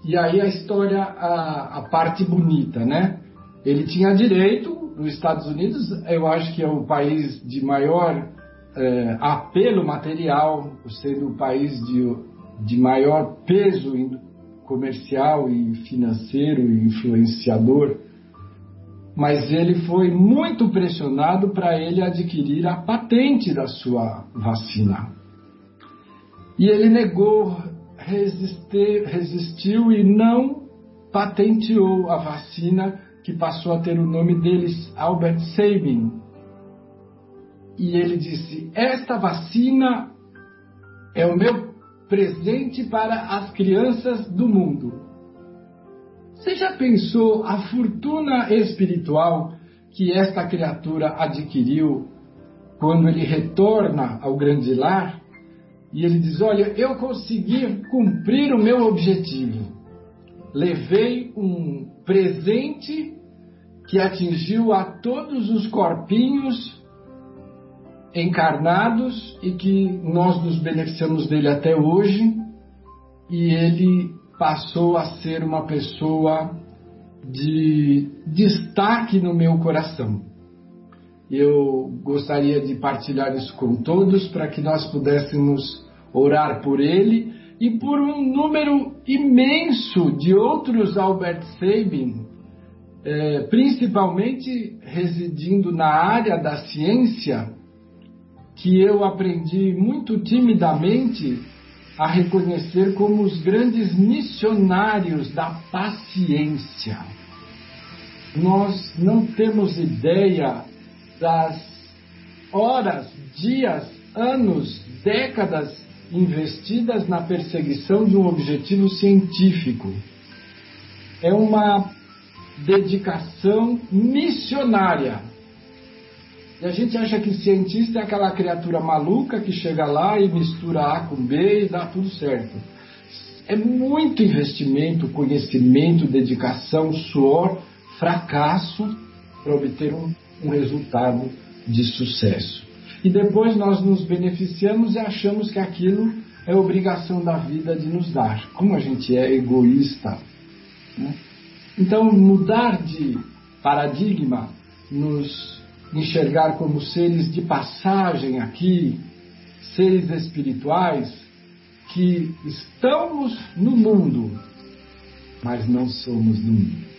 E aí a história, a, a parte bonita, né? Ele tinha direito, nos Estados Unidos, eu acho que é o país de maior apelo material, sendo o país de, de maior peso comercial e financeiro e influenciador, mas ele foi muito pressionado para ele adquirir a patente da sua vacina. E ele negou, resistir, resistiu e não patenteou a vacina que passou a ter o nome deles Albert Sabin, e ele disse: Esta vacina é o meu presente para as crianças do mundo. Você já pensou a fortuna espiritual que esta criatura adquiriu quando ele retorna ao grande lar? E ele diz: Olha, eu consegui cumprir o meu objetivo. Levei um presente que atingiu a todos os corpinhos encarnados e que nós nos beneficiamos dele até hoje, e ele passou a ser uma pessoa de destaque no meu coração. Eu gostaria de partilhar isso com todos para que nós pudéssemos orar por ele e por um número imenso de outros Albert Sabin, eh, principalmente residindo na área da ciência, que eu aprendi muito timidamente a reconhecer como os grandes missionários da paciência. Nós não temos ideia das horas, dias, anos, décadas investidas na perseguição de um objetivo científico. É uma dedicação missionária e a gente acha que cientista é aquela criatura maluca que chega lá e mistura A com B e dá tudo certo. É muito investimento, conhecimento, dedicação, suor, fracasso para obter um, um resultado de sucesso. E depois nós nos beneficiamos e achamos que aquilo é obrigação da vida de nos dar. Como a gente é egoísta. Né? Então, mudar de paradigma nos enxergar como seres de passagem aqui, seres espirituais, que estamos no mundo, mas não somos do mundo.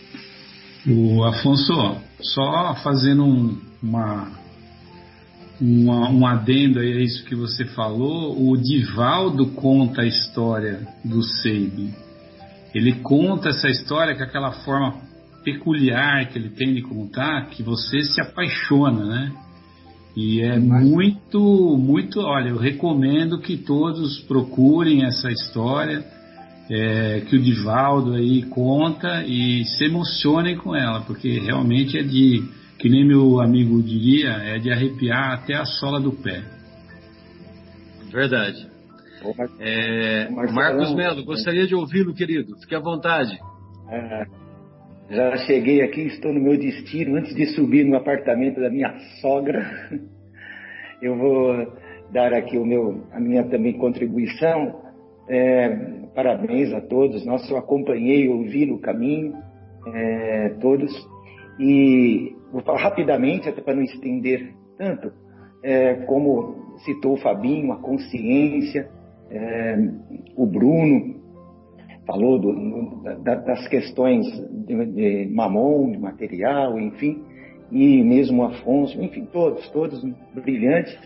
O Afonso, só fazendo um, uma, uma, um adendo a isso que você falou, o Divaldo conta a história do Seib. Ele conta essa história com aquela forma peculiar que ele tem de contar que você se apaixona, né? E é muito, muito. Olha, eu recomendo que todos procurem essa história. é, que o Divaldo aí conta e se emocionem com ela, porque realmente é de, que nem meu amigo diria, é de arrepiar até a sola do pé. Verdade. É, Marcos Melo, gostaria de ouvi-lo, querido. Fique à vontade. Ah, já cheguei aqui, estou no meu destino. Antes de subir no apartamento da minha sogra, eu vou dar aqui o meu, a minha também contribuição. É, parabéns a todos. Nossa, eu acompanhei, ouvi no caminho, é, todos. E vou falar rapidamente, até para não estender tanto, é, como citou o Fabinho, a consciência, é, o Bruno falou do, da, das questões de, de mamon, de material, enfim, e mesmo Afonso, enfim, todos, todos brilhantes.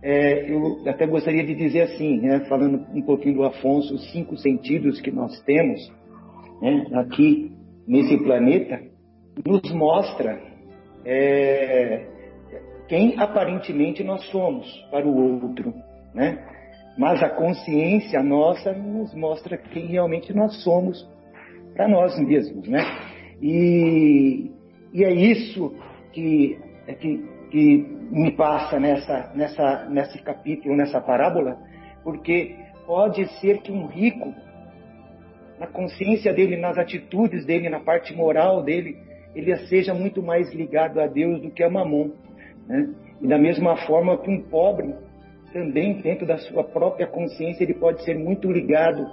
É, eu até gostaria de dizer assim, né, falando um pouquinho do Afonso, os cinco sentidos que nós temos né, aqui nesse planeta, nos mostra é, quem aparentemente nós somos para o outro, né? Mas a consciência nossa nos mostra quem realmente nós somos para nós mesmos, né? E, e é isso que, é que, que me passa nessa, nessa, nesse capítulo, nessa parábola, porque pode ser que um rico, na consciência dele, nas atitudes dele, na parte moral dele, ele seja muito mais ligado a Deus do que a mamon. Né? E da mesma forma que um pobre também dentro da sua própria consciência ele pode ser muito ligado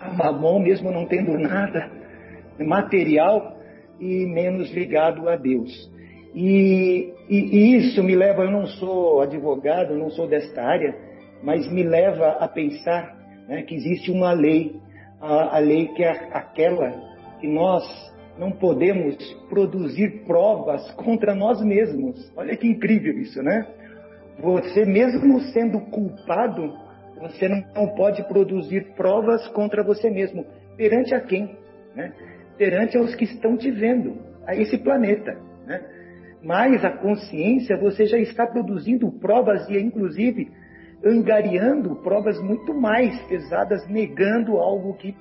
a mamon, mesmo não tendo nada material e menos ligado a Deus. E, e, e isso me leva, eu não sou advogado, não sou desta área, mas me leva a pensar né, que existe uma lei, a, a lei que é aquela que nós não podemos produzir provas contra nós mesmos. Olha que incrível isso, né? Você, mesmo sendo culpado, você não pode produzir provas contra você mesmo. Perante a quem? Né? Perante aos que estão te vendo, a esse planeta. Né? Mas a consciência, você já está produzindo provas e, inclusive, angariando provas muito mais pesadas, negando algo que,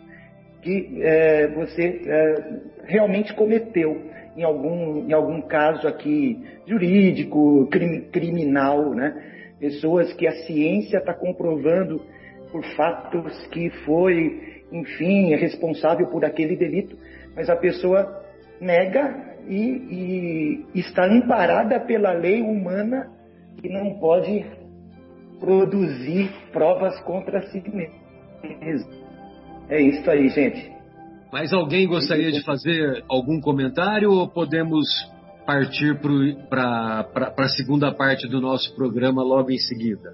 que é, você é, realmente cometeu em algum, em algum caso aqui jurídico, crim, criminal, né? Pessoas que a ciência está comprovando por fatos que foi, enfim, responsável por aquele delito, mas a pessoa nega e, e está amparada pela lei humana que não pode produzir provas contra si mesmo. É isso aí, gente. Mais alguém gostaria de fazer algum comentário ou podemos partir para a segunda parte do nosso programa logo em seguida?